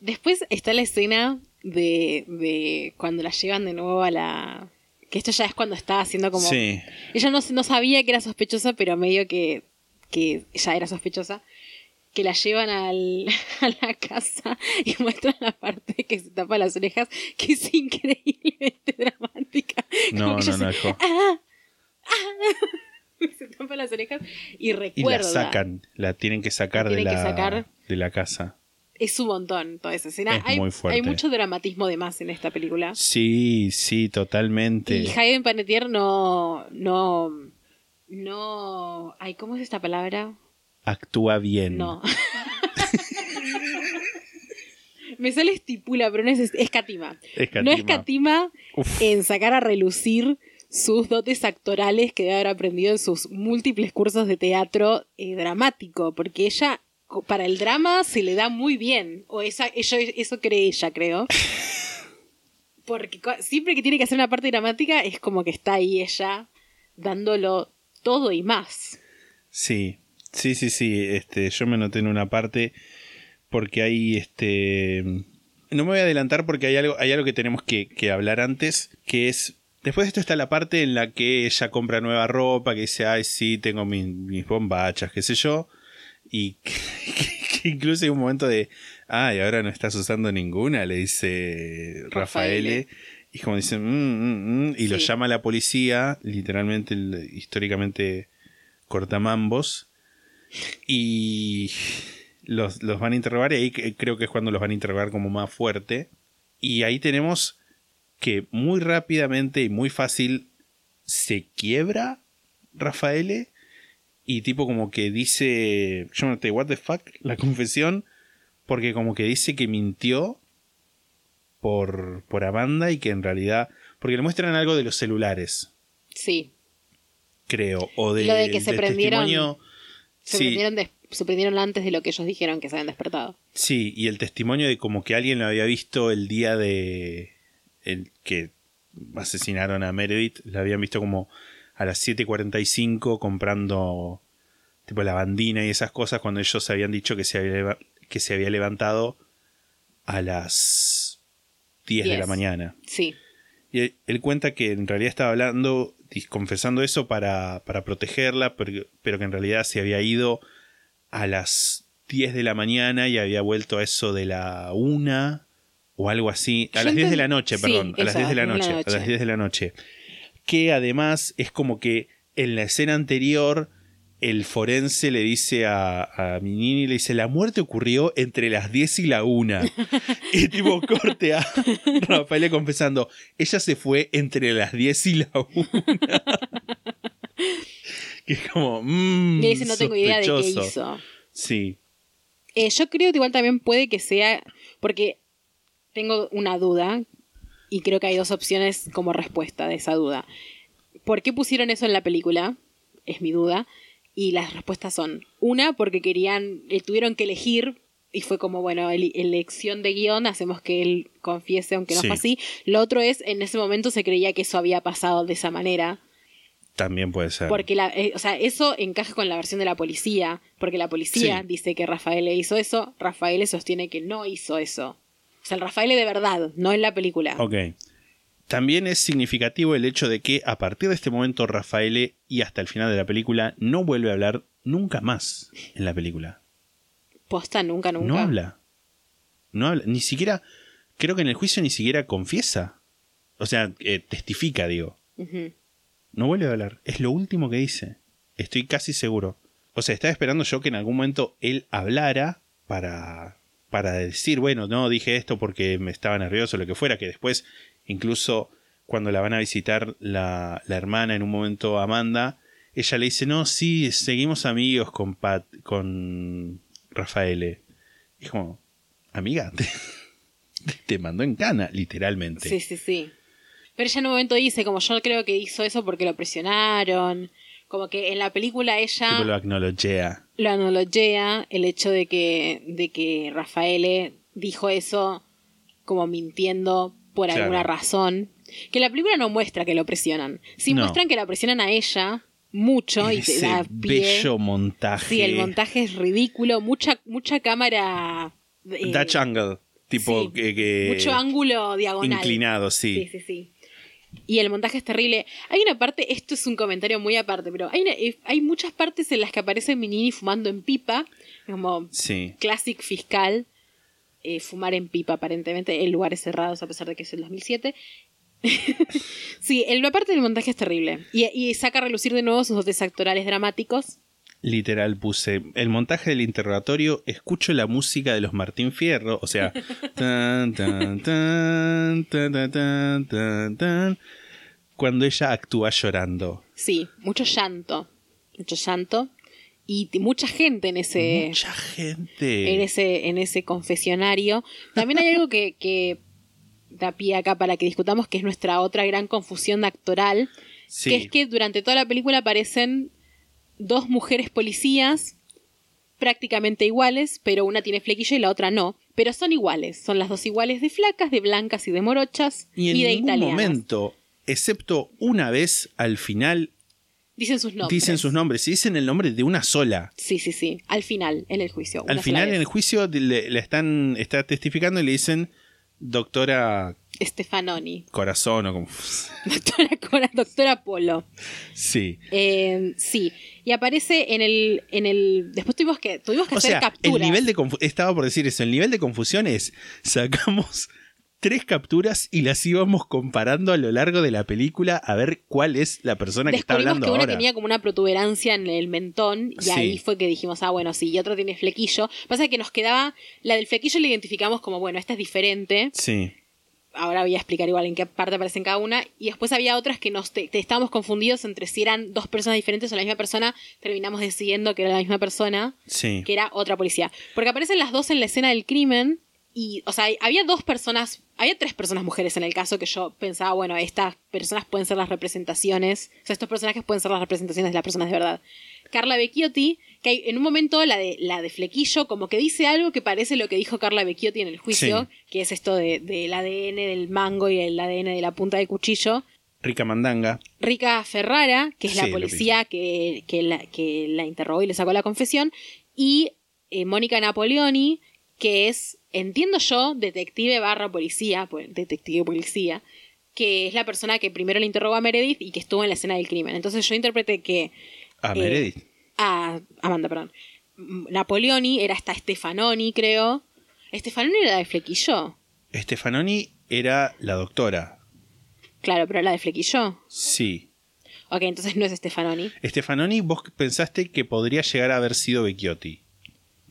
Después está la escena de, de cuando la llevan de nuevo a la que esto ya es cuando está haciendo como Sí. ella no, no sabía que era sospechosa, pero medio que, que ya era sospechosa. Que la llevan al, a la casa y muestran la parte que se tapa las orejas, que es increíblemente dramática. No, no, no se, dejó. se tapa las orejas y Y la recuerda. sacan, la tienen que sacar, La de, la, sacar. de la casa. Es un montón toda esa escena. Es hay, muy fuerte. hay mucho dramatismo de más en esta película. Sí, sí, totalmente. Y Hayden Panettiere no. No. No. Ay, ¿cómo es esta palabra? Actúa bien. No. Me sale estipula, pero no es escatima. Escatima. No escatima Uf. en sacar a relucir sus dotes actorales que debe haber aprendido en sus múltiples cursos de teatro eh, dramático, porque ella para el drama se le da muy bien, o esa, eso, eso cree ella, creo. Porque siempre que tiene que hacer una parte dramática es como que está ahí ella dándolo todo y más. Sí, sí, sí, sí. Este, yo me noté en una parte porque hay este. No me voy a adelantar porque hay algo, hay algo que tenemos que, que hablar antes, que es. Después de esto está la parte en la que ella compra nueva ropa, que dice, ay, sí, tengo mi- mis bombachas, qué sé yo. Y que, que incluso hay un momento de, ay, ahora no estás usando ninguna, le dice Rafael. Y como dicen, "Mm, mm, mm", y lo llama la policía, literalmente, históricamente cortamambos. Y los, los van a interrogar, y ahí creo que es cuando los van a interrogar como más fuerte. Y ahí tenemos que muy rápidamente y muy fácil se quiebra Rafael y tipo como que dice, yo no te what the fuck, la confesión, porque como que dice que mintió por, por Amanda y que en realidad, porque le muestran algo de los celulares, Sí. creo, o de, Lo de que se prendieron- testimonio. Se, sí, prendieron des- se prendieron antes de lo que ellos dijeron que se habían despertado. sí, y el testimonio de como que alguien lo había visto el día de el que asesinaron a Meredith, lo habían visto como a las 7.45 comprando tipo la bandina y esas cosas cuando ellos habían dicho que se había, que se había levantado a las 10 de la 10. mañana. Sí. Y él, él cuenta que en realidad estaba hablando, confesando eso para, para protegerla, pero, pero que en realidad se había ido a las 10 de la mañana y había vuelto a eso de la 1 o algo así. A las 10 de la noche, sí, perdón. a las eso, 10 de la noche. 10 de la A las noche. 10 de la noche. Que además es como que en la escena anterior el forense le dice a, a Minini, le dice, la muerte ocurrió entre las 10 y la 1. y tipo corte a Rafael confesando, ella se fue entre las 10 y la 1. que es como... mm, Y dice, no tengo idea de qué sospechoso". hizo. Sí, Eh, yo creo que igual también puede que sea, porque tengo una duda y creo que hay dos opciones como respuesta de esa duda. ¿Por qué pusieron eso en la película? Es mi duda. Y las respuestas son, una, porque querían, eh, tuvieron que elegir y fue como, bueno, el- elección de guion, hacemos que él confiese aunque no Sí. fue así. Lo otro es, en ese momento se creía que eso había pasado de esa manera. también puede ser. Porque la, eh, o sea, eso encaja con la versión de la policía, porque la policía Sí. dice que Rafael hizo eso, Rafael sostiene que no hizo eso. O sea, el Rafael de verdad, no en la película. Ok. También es significativo el hecho de que a partir de este momento Rafael y hasta el final de la película no vuelve a hablar nunca más en la película. Posta nunca, nunca. No habla. No habla. Ni siquiera, creo que en el juicio ni siquiera confiesa. O sea, eh, testifica, digo. No vuelve a hablar. Es lo último que dice. Estoy casi seguro. O sea, estaba esperando yo que en algún momento él hablara para, para decir, bueno, no dije esto porque me estaba nervioso o lo que fuera, que después, incluso cuando la van a visitar la, la hermana en un momento Amanda, ella le dice, no, sí, seguimos amigos con Pat, con Rafael. Y es como, amiga, te, te mandó en cana, literalmente. Sí, sí, sí. Pero ella en un momento dice, como yo creo que hizo eso porque lo presionaron. Como que en la película ella Tipo lo acknowledgea. lo el hecho de que, de que Rafael dijo eso como mintiendo por Claro. alguna razón. Que la película no muestra que lo presionan. Sí No. muestran que la presionan a ella mucho y te Ese da pie. bello montaje. Sí, el montaje es ridículo. Mucha, mucha cámara. eh, Dutch angle. Tipo sí, que, que- mucho ángulo diagonal. inclinado, sí. Sí, sí, sí. Y el montaje es terrible. Hay una parte, esto es un comentario muy aparte, pero hay, una- eh, hay muchas partes en las que aparece Minini fumando en pipa, como Sí. classic fiscal, eh, fumar en pipa, aparentemente, en lugares cerrados, a pesar de que es el 2007. sí, el, la parte del montaje es terrible. Y, saca a relucir de nuevo sus dotes actorales dramáticos. Literal puse el montaje del interrogatorio, escucho la música de los Martín Fierro, o sea, tan, tan, tan, tan, cuando ella actúa llorando. Sí, mucho llanto, mucho llanto. Y mucha gente en ese. Mucha gente. en ese, en ese confesionario. También hay algo que, que da pie acá para que discutamos, que es nuestra otra gran confusión actoral, Sí. que es que durante toda la película aparecen dos mujeres policías prácticamente iguales, pero una tiene flequillo y la otra no, pero son iguales, son las dos iguales de flacas, de blancas y de morochas y en de ningún italianas. momento, excepto una vez al final, Dicen sus nombres. dicen sus nombres. Y dicen el nombre de una sola. Sí, sí, sí, al final, en el juicio. Al final en el juicio le, le están está testificando y le dicen doctora Stefanoni. corazón o como Doctora, Cora- doctora Polo. sí Eh, sí, y aparece en el, en el. Después tuvimos que, tuvimos que o hacer sea capturas. el nivel de confu- estaba por decir eso el nivel de confusión es sacamos tres capturas y las íbamos comparando a lo largo de la película a ver cuál es la persona que está hablando que una ahora tenía como una protuberancia en el mentón y Sí. ahí fue que dijimos, ah, bueno, sí, y otro tiene flequillo. Pasa que nos quedaba, la del flequillo la identificamos como, bueno, esta es diferente. sí Ahora voy a explicar igual en qué parte aparecen cada una. Y después había otras que nos te- te- estábamos confundidos entre si eran dos personas diferentes o la misma persona. Terminamos decidiendo que era la misma persona. sí que era otra policía. Porque aparecen las dos en la escena del crimen y, o sea, había dos personas, había tres personas mujeres en el caso que yo pensaba, bueno, estas personas pueden ser las representaciones, o sea, estos personajes pueden ser las representaciones de las personas de verdad. Carla Vecchiotti, que hay, en un momento la de, la de Flequillo como que dice algo que parece lo que dijo Carla Vecchiotti en el juicio, Sí. que es esto de- del ADN del mango y el ADN de la punta del cuchillo. rica mandanga Rica Ferrara, que es Sí, la policía que, que, la, que la interrogó y le sacó la confesión, y eh, Mónica Napoleoni, que es, entiendo yo, detective barra policía, pues, detective policía, que es la persona que primero le interrogó a Meredith y que estuvo en la escena del crimen. Entonces yo interpreté que... a eh, Meredith a Amanda, perdón. Napoleoni era hasta Stefanoni, creo. Stefanoni era la de Flequillo. Stefanoni era la doctora Claro, pero la de Flequillo. sí Ok, entonces no es Stefanoni. Stefanoni, vos pensaste que podría llegar a haber sido Vecchiotti.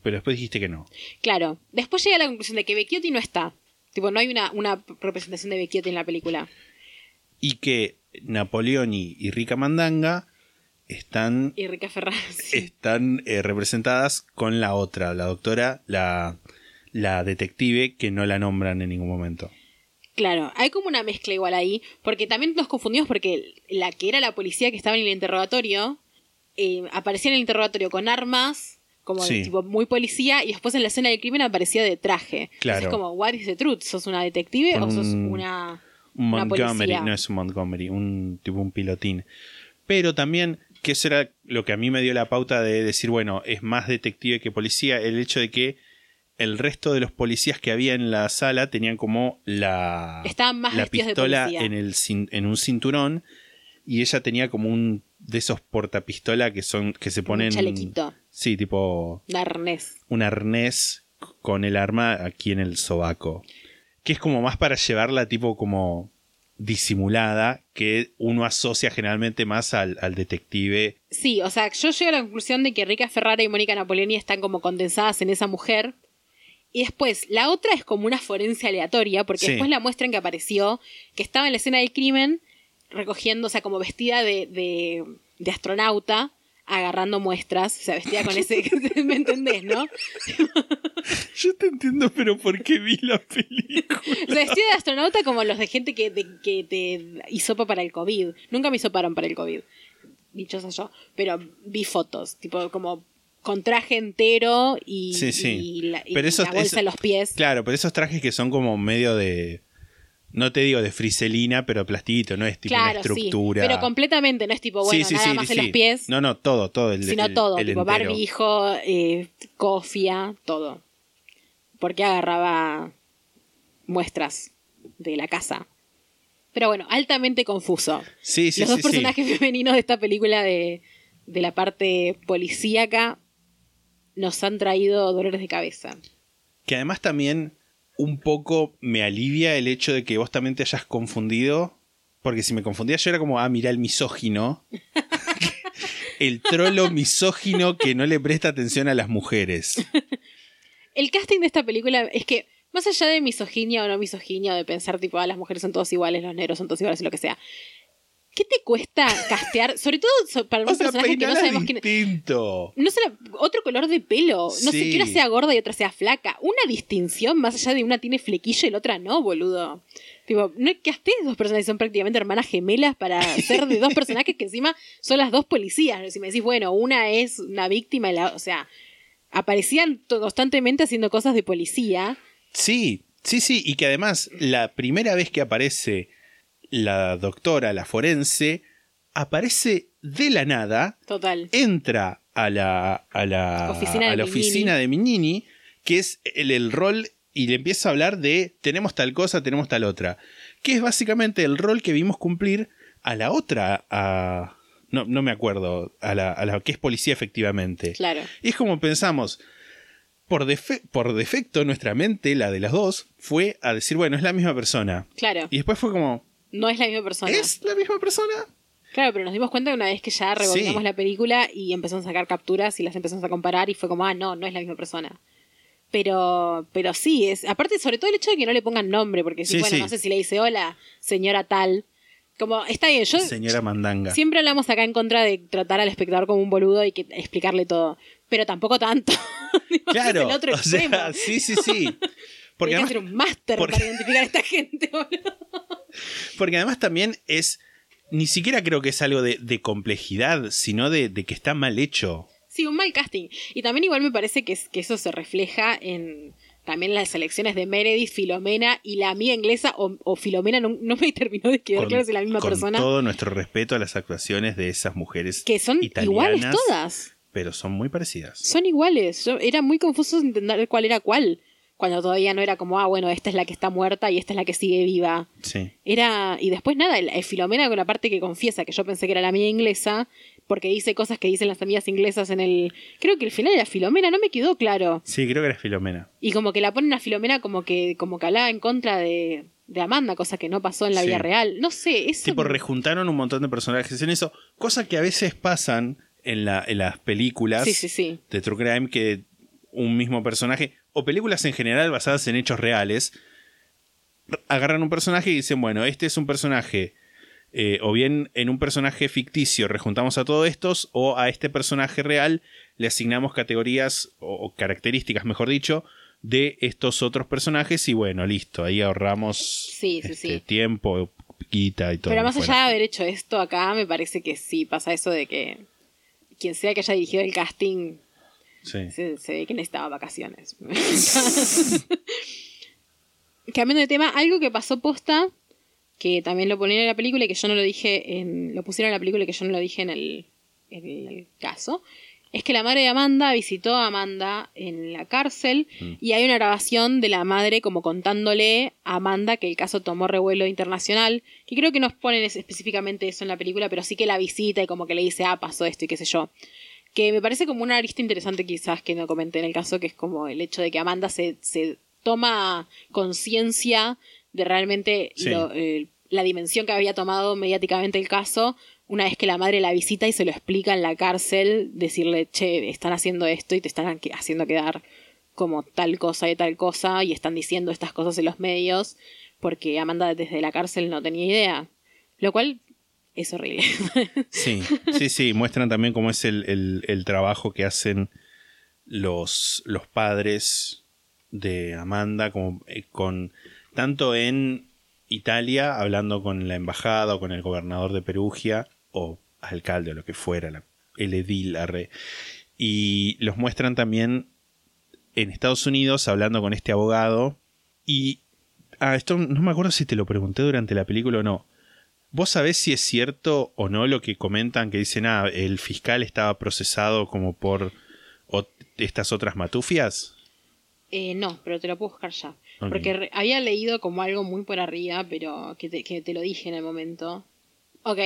Pero después dijiste que no. Claro. Después llega a la conclusión de que Vecchiotti no está. Tipo, no hay una, una representación de Vecchiotti en la película. Y que Napoleoni y Rica Mandanga están, Y Rica Ferraz. están eh, representadas con la otra, la doctora, la, la detective, que no la nombran en ningún momento. Claro, hay como una mezcla igual ahí, porque también nos confundimos porque la que era la policía que estaba en el interrogatorio, eh, aparecía en el interrogatorio con armas, como de tipo muy policía, y después en la escena del crimen aparecía de traje. Claro. Entonces es como, what is the truth? ¿Sos una detective o sos un- una, Un una Montgomery, policía? no es un Montgomery, un tipo un pilotín. Pero también, que eso era lo que a mí me dio la pauta de decir, bueno, es más detective que policía, el hecho de que el resto de los policías que había en la sala tenían como la, Estaban más la de pistola policía. en, el, en un cinturón y ella tenía como un de esos portapistola que son que se Un ponen chalequito. sí tipo Un arnés. un arnés con el arma aquí en el sobaco. Que es como más para llevarla tipo como disimulada, que uno asocia generalmente más al, al detective. Sí, o sea, yo llego a la conclusión de que Rica Ferrara y Mónica Napoleoni están como condensadas en esa mujer. Y después, la otra es como una forense aleatoria, porque Sí. después la muestran que apareció, que estaba en la escena del crimen, recogiendo, o sea, como vestida de, de, de astronauta, agarrando muestras, o sea, vestida con ese, ¿me entendés, no? Yo te entiendo, pero ¿por qué vi la película? O sea, vestida de astronauta como los de gente que, de- que te hisopa para el COVID. Nunca me hisoparon para el COVID. Dichosa yo. Pero vi fotos, tipo como con traje entero y, Sí, sí. y la, y Pero eso- la bolsa eso- en los pies. Claro, pero esos trajes que son como medio de. No te digo de friselina, pero plastito, no es tipo una sí. estructura. Pero completamente, no es tipo, bueno, Sí, sí, nada más en los pies, No, no, todo, todo. El, sino el- todo, el tipo entero. barbijo, eh, cofia, todo. Porque agarraba muestras de la casa. Pero bueno, altamente confuso. Sí, sí, Los dos personajes femeninos de esta película de, de la parte policíaca nos han traído dolores de cabeza. Que además también un poco me alivia el hecho de que vos también te hayas confundido. Porque si me confundía yo era como, ah, mira el misógino. el trolo misógino que no le presta atención a las mujeres. El casting de esta película es que, más allá de misoginia o no misoginia, o de pensar tipo, ah, las mujeres son todos iguales, los negros son todos iguales lo que sea. ¿Qué te cuesta castear? Sobre todo para un O sea, personaje que no sabemos quién es. distinto. No otro color de pelo. No sé que una sea gorda y otra sea flaca. Una distinción más allá de una tiene flequillo y la otra no, boludo. Tipo, no que dos personas que son prácticamente hermanas gemelas para ser de dos personajes que encima son las dos policías. Si me decís, bueno, una es una víctima y la, o sea, aparecían constantemente haciendo cosas de policía. Sí, sí, sí. Y que además, la primera vez que aparece la doctora, la forense, aparece de la nada Total. entra a la, a la, Oficina de a la Mignini. oficina de Mignini, que es el, el rol, y le empieza a hablar de tenemos tal cosa, tenemos tal otra, que es básicamente el rol que vimos cumplir a la otra, a, no, no me acuerdo, a la, a la que es policía efectivamente. Claro. Y es como pensamos, por, defe- por defecto nuestra mente, la de las dos, fue a decir, bueno, es la misma persona. Claro. Y después fue como, No es la misma persona. ¿es la misma persona? Claro, pero nos dimos cuenta una vez que ya rebobinamos Sí. la película y empezamos a sacar capturas y las empezamos a comparar y fue como, ah, no, no es la misma persona. Pero, pero sí, es, aparte sobre todo el hecho de que no le pongan nombre, porque si, Sí, bueno, sí. no sé si le dice hola, señora tal. Como, está bien, yo Señora Mandanga. siempre hablamos acá en contra de tratar al espectador como un boludo y que explicarle todo, pero tampoco tanto. Claro, el otro o sea, extremo. sí, sí, sí. Porque además, un máster porque- para identificar a esta gente, boludo. Porque además también es, ni siquiera creo que es algo de, de complejidad, sino de, de que está mal hecho. Sí, un mal casting. Y también igual me parece que, es- que eso se refleja en también las elecciones de Meredith, Filomena y la amiga inglesa, o, o Filomena no, no me terminó de quedar Con, claro si es la misma con persona, todo nuestro respeto a las actuaciones de esas mujeres que son italianas, iguales todas. pero son muy parecidas. Son iguales. Yo, era muy confuso entender cuál era cuál. Cuando todavía no era como, ah, bueno, esta es la que está muerta y esta es la que sigue viva. Sí. Era. Y después nada, el, el Filomena con la parte que confiesa, que yo pensé que era la amiga inglesa, porque dice cosas que dicen las amigas inglesas en el. Creo que el final era Filomena, no me quedó claro. Sí, creo que era Filomena. Y como que la ponen a Filomena como que, como que hablaba en contra de, de Amanda, cosa que no pasó en la Sí. vida real. No sé, eso... Tipo, rejuntaron un montón de personajes en eso. Cosa que a veces pasan en, la, en las películas Sí, sí, sí. de True Crime que un mismo personaje, o películas en general basadas en hechos reales, agarran un personaje y dicen, bueno, este es un personaje, eh, o bien en un personaje ficticio rejuntamos a todos estos, o a este personaje real le asignamos categorías o, o características, mejor dicho, de estos otros personajes y bueno, listo, ahí ahorramos Sí, sí, este, sí. tiempo, quita y todo. Pero más allá de haber hecho esto acá, me parece que sí pasa eso de que quien sea que haya dirigido el casting Sí. se, se ve que necesitaba vacaciones. Cambiando de tema, algo que pasó posta, que también lo ponían en la película y que yo no lo dije en. lo pusieron en la película y que yo no lo dije en el, en el caso. Es que la madre de Amanda visitó a Amanda en la cárcel y hay una grabación de la madre como contándole a Amanda que el caso tomó revuelo internacional, que creo que no ponen es- específicamente eso en la película, pero sí que la visita y como que le dice, ah, pasó esto y qué sé yo que me parece como una arista interesante quizás que no comenté en el caso, que es como el hecho de que Amanda se, se toma conciencia de realmente Sí. lo- eh, la dimensión que había tomado mediáticamente el caso una vez que la madre la visita y se lo explica en la cárcel, decirle, che, están haciendo esto y te están haciendo quedar como tal cosa y tal cosa y están diciendo estas cosas en los medios porque Amanda desde la cárcel no tenía idea. Lo cual es horrible. Sí, sí, sí, muestran también cómo es el, el- el trabajo que hacen los, los padres de Amanda, como, eh, con, tanto en Italia, hablando con la embajada o con el gobernador de Perugia, o alcalde o lo que fuera, la- el edil, arre. y los muestran también en Estados Unidos, hablando con este abogado, y... Ah, esto no me acuerdo si te lo pregunté durante la película o no. ¿Vos sabés si es cierto o no lo que comentan que dicen, ah, el fiscal estaba procesado como por ot- estas otras matufias? Eh, no, pero te lo puedo buscar ya. Porque había leído como algo muy por arriba, pero que te, que te lo dije en el momento. Ok,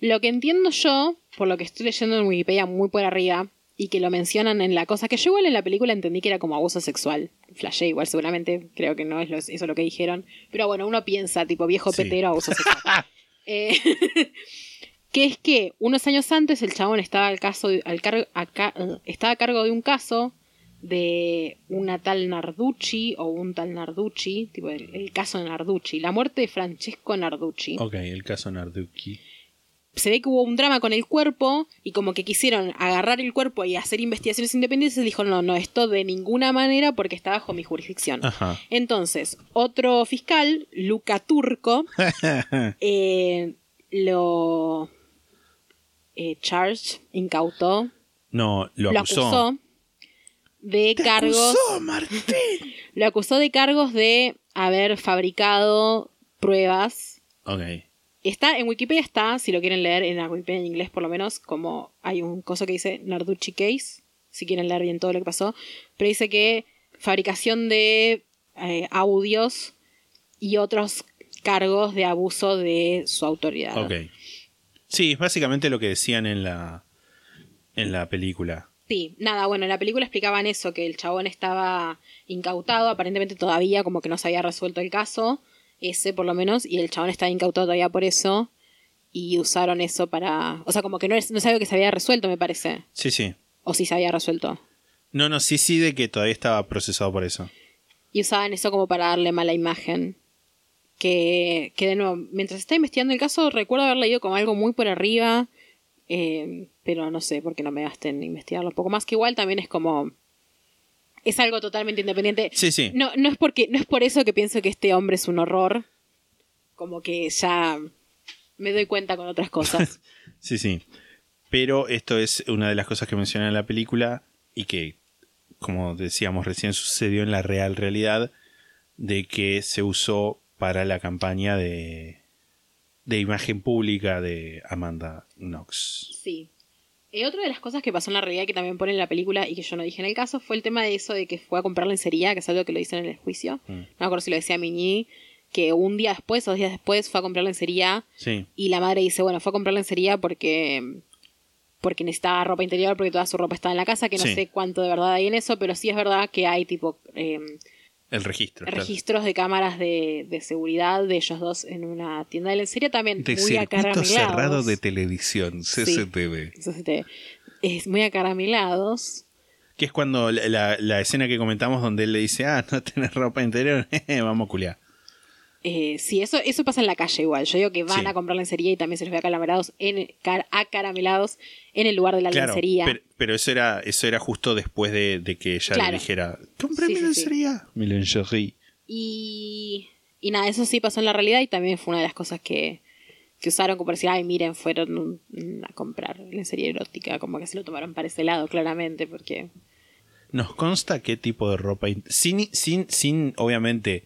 lo que entiendo yo, por lo que estoy leyendo en Wikipedia muy por arriba, y que lo mencionan en la cosa, que yo igual en la película entendí que era como abuso sexual. Flashé igual seguramente, creo que no es lo- eso lo que dijeron. Pero bueno, uno piensa, tipo viejo Sí. petero, abuso sexual. Eh, que es que unos años antes el chabón estaba al caso al eh, estaba a cargo de un caso de una tal Narducci o un tal Narducci, tipo el, el caso de Narducci, la muerte de Francesco Narducci. Ok, el caso Narducci. Se ve que hubo un drama con el cuerpo y como que quisieron agarrar el cuerpo y hacer investigaciones independientes dijo, no, no, esto de ninguna manera porque está bajo mi jurisdicción. Ajá. Entonces, otro fiscal, Luca Turco, eh, lo eh, charge, incautó, No, lo lo acusó. acusó de cargos. Lo acusó de cargos de haber fabricado pruebas. Está en Wikipedia está, si lo quieren leer en la Wikipedia en inglés por lo menos, como hay un coso que dice Narducci Case, si quieren leer bien todo lo que pasó, pero dice que fabricación de eh, audios y otros cargos de abuso de su autoridad. Ok. Sí, es básicamente lo que decían en la, en la película. Sí, nada, bueno, en la película explicaban eso, que el chabón estaba incautado, aparentemente todavía como que no se había resuelto el caso, ese por lo menos, y el chabón estaba incautado todavía por eso, y usaron eso para... O sea, como que no es, no es algo que se había resuelto, me parece. Sí, sí. O sí se había resuelto. No, no, sí, sí, de que todavía estaba procesado por eso. Y usaban eso como para darle mala imagen. Que, que de nuevo, mientras estaba investigando el caso, recuerdo haber leído como algo muy por arriba, eh, pero no sé por qué no me gasté en investigarlo un poco más, que igual también es como... Es algo totalmente independiente. Sí, sí. No, no es porque, no es por eso que pienso que este hombre es un horror. Como que ya me doy cuenta con otras cosas. Sí, sí. Pero esto es una de las cosas que menciona en la película y que, como decíamos recién, sucedió en la real realidad de que se usó para la campaña de, de imagen pública de Amanda Knox. Sí. Eh, otra de las cosas que pasó en la realidad que también pone en la película y que yo no dije en el caso fue el tema de eso de que fue a comprar lencería, que es algo que lo dicen en el juicio. Mm. No me acuerdo si lo decía Miñi, que un día después o dos días después fue a comprar lencería Sí, y la madre dice, bueno, fue a comprar lencería porque porque necesitaba ropa interior porque toda su ropa estaba en la casa, que no Sí. sé cuánto de verdad hay en eso, pero sí es verdad que hay tipo eh, El registro. claro. registros de cámaras de, de seguridad de ellos dos en una tienda de lencería también De muy circuito acaramelados. cerrado de televisión, CCTV. Se te- es muy acaramelados. Que es cuando la, la- la escena que comentamos donde él le dice, ah, no tenés ropa interior, vamos a culiar. Eh, sí, eso, eso pasa en la calle igual. Yo digo que van Sí. a comprar lencería y también se los ve acaramelados en, car- acaramelados en el lugar de la Claro, lencería. pero, pero eso era eso era justo después de, de que ella Claro. le dijera, compré Sí, mi sí, sí. lencería. Mi lingerie. Y, y nada, eso sí pasó en la realidad y también fue una de las cosas que, que usaron como para decir, ay, miren, fueron a comprar lencería erótica, como que se lo tomaron para ese lado, claramente, porque... Nos consta qué tipo de ropa. in- Sin, sin, sin, obviamente,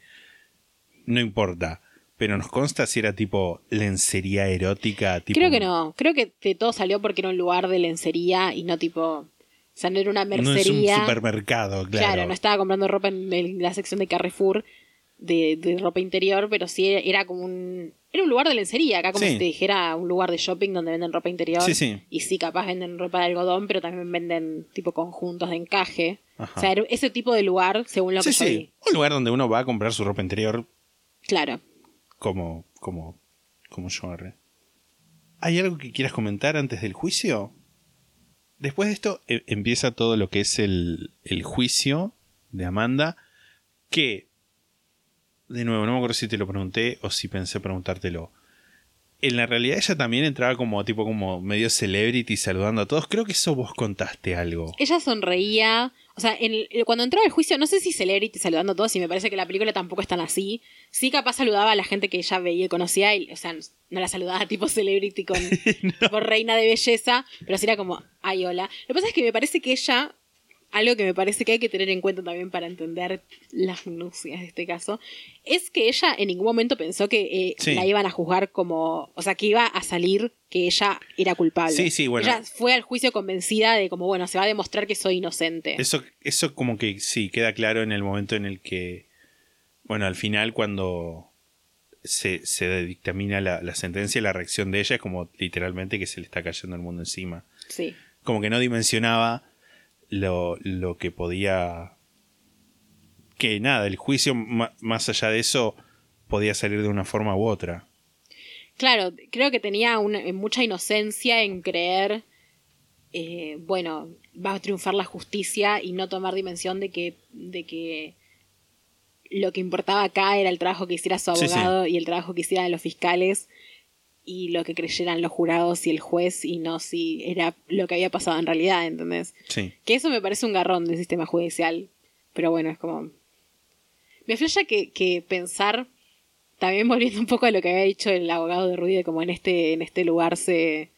no importa. Pero nos consta si era tipo lencería erótica. Tipo, Creo que no, creo que de todo salió porque era un lugar de lencería y no tipo... O sea, no era una No es un mercería. supermercado, claro. Claro, no estaba comprando ropa en la sección de Carrefour de, de ropa interior, pero sí era, como un... Era un lugar de lencería, acá como Sí. si te dijera un lugar de shopping donde venden ropa interior. Sí, sí. Y sí, capaz venden ropa de algodón, pero también venden tipo conjuntos de encaje. Ajá. O sea, era ese tipo de lugar, según lo Sí, que yo sí. vi. Un lugar donde uno va a comprar su ropa interior Claro. como, como, como yo agarré. ¿Hay algo que quieras comentar antes del juicio? Después de esto e- empieza todo lo que es el, el juicio de Amanda, que, de nuevo, no me acuerdo si te lo pregunté o si pensé preguntártelo. En la realidad ella también entraba como tipo como medio celebrity saludando a todos. Creo que eso vos contaste algo. Ella sonreía. O sea, en el- cuando entraba al juicio, no sé si Celebrity saludando a todos, y me parece que la película tampoco es tan así. Sí, capaz saludaba a la gente que ella veía y conocía, y, o sea, no la saludaba tipo Celebrity con tipo reina de belleza, pero sí era como, ay, hola. Lo que pasa es que me parece que ella, algo que me parece que hay que tener en cuenta también para entender las minucias de este caso, es que ella en ningún momento pensó que eh, Sí. la iban a juzgar como, o sea, que iba a salir que ella era culpable. Sí, sí, bueno. Ella fue al juicio convencida de como, bueno, se va a demostrar que soy inocente. Eso, eso como que sí, queda claro en el momento en el que, bueno, al final cuando se, se dictamina la, la sentencia, la reacción de ella es como literalmente que se le está cayendo el mundo encima. Sí. Como que no dimensionaba lo, lo que podía... Que nada, el juicio más allá de eso podía salir de una forma u otra. Claro, creo que tenía una- eh, mucha inocencia en creer, eh, bueno, va a triunfar la justicia y no tomar dimensión de que, de que lo que importaba acá era el trabajo que hiciera su Sí, sí. abogado y el trabajo que hicieran los fiscales y lo que creyeran los jurados y el juez y no si era lo que había pasado en realidad, ¿entendés? Sí. Que eso me parece un garrón del sistema judicial. Pero bueno, es como. Me flasha que, que pensar, también volviendo un poco a lo que había dicho el abogado de Ruiz, de como en este, en este lugar se,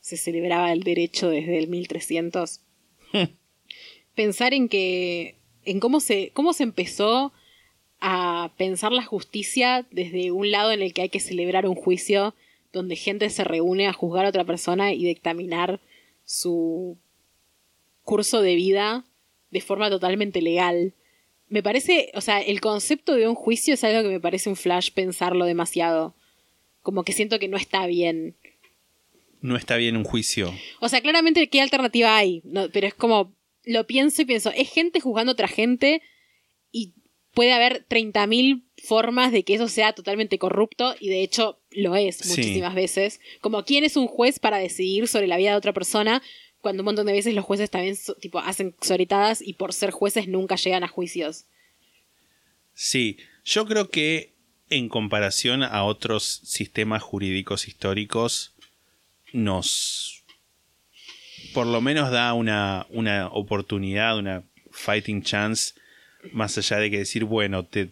se celebraba el derecho desde el 1300. pensar en que. en cómo se, cómo se empezó a pensar la justicia desde un lado en el que hay que celebrar un juicio donde gente se reúne a juzgar a otra persona y dictaminar su curso de vida de forma totalmente legal. Me parece, o sea, el concepto de un juicio es algo que me parece un flash pensarlo demasiado. Como que siento que no está bien. No está bien un juicio. O sea, claramente, ¿qué alternativa hay? No, pero es como, lo pienso y pienso, es gente juzgando a otra gente puede haber 30.000 formas de que eso sea totalmente corrupto y de hecho lo es Sí. muchísimas veces. Como, ¿quién es un juez para decidir sobre la vida de otra persona? Cuando un montón de veces los jueces también tipo, hacen soretadas y por ser jueces nunca llegan a juicios. Sí, yo creo que en comparación a otros sistemas jurídicos históricos, nos por lo menos da una, una oportunidad, una fighting chance, más allá de que decir, bueno, te,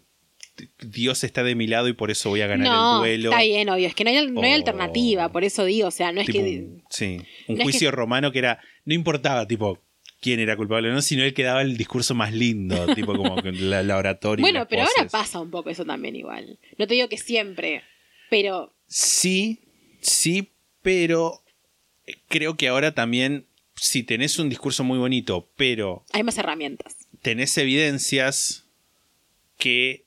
te- Dios está de mi lado y por eso voy a ganar no, el duelo. está bien, obvio. Es que no hay, no hay O- alternativa, por eso digo, o sea, no es Tipo que... sí, un no es juicio que- romano que era, no importaba, tipo, quién era culpable o no, sino él que daba el discurso más lindo, tipo como la, la oratoria. Bueno, pero ahora pasa un poco eso también igual. No te digo que siempre, pero Sí, sí, pero creo que ahora también, si tenés un discurso muy bonito, pero hay más herramientas. Tenés evidencias que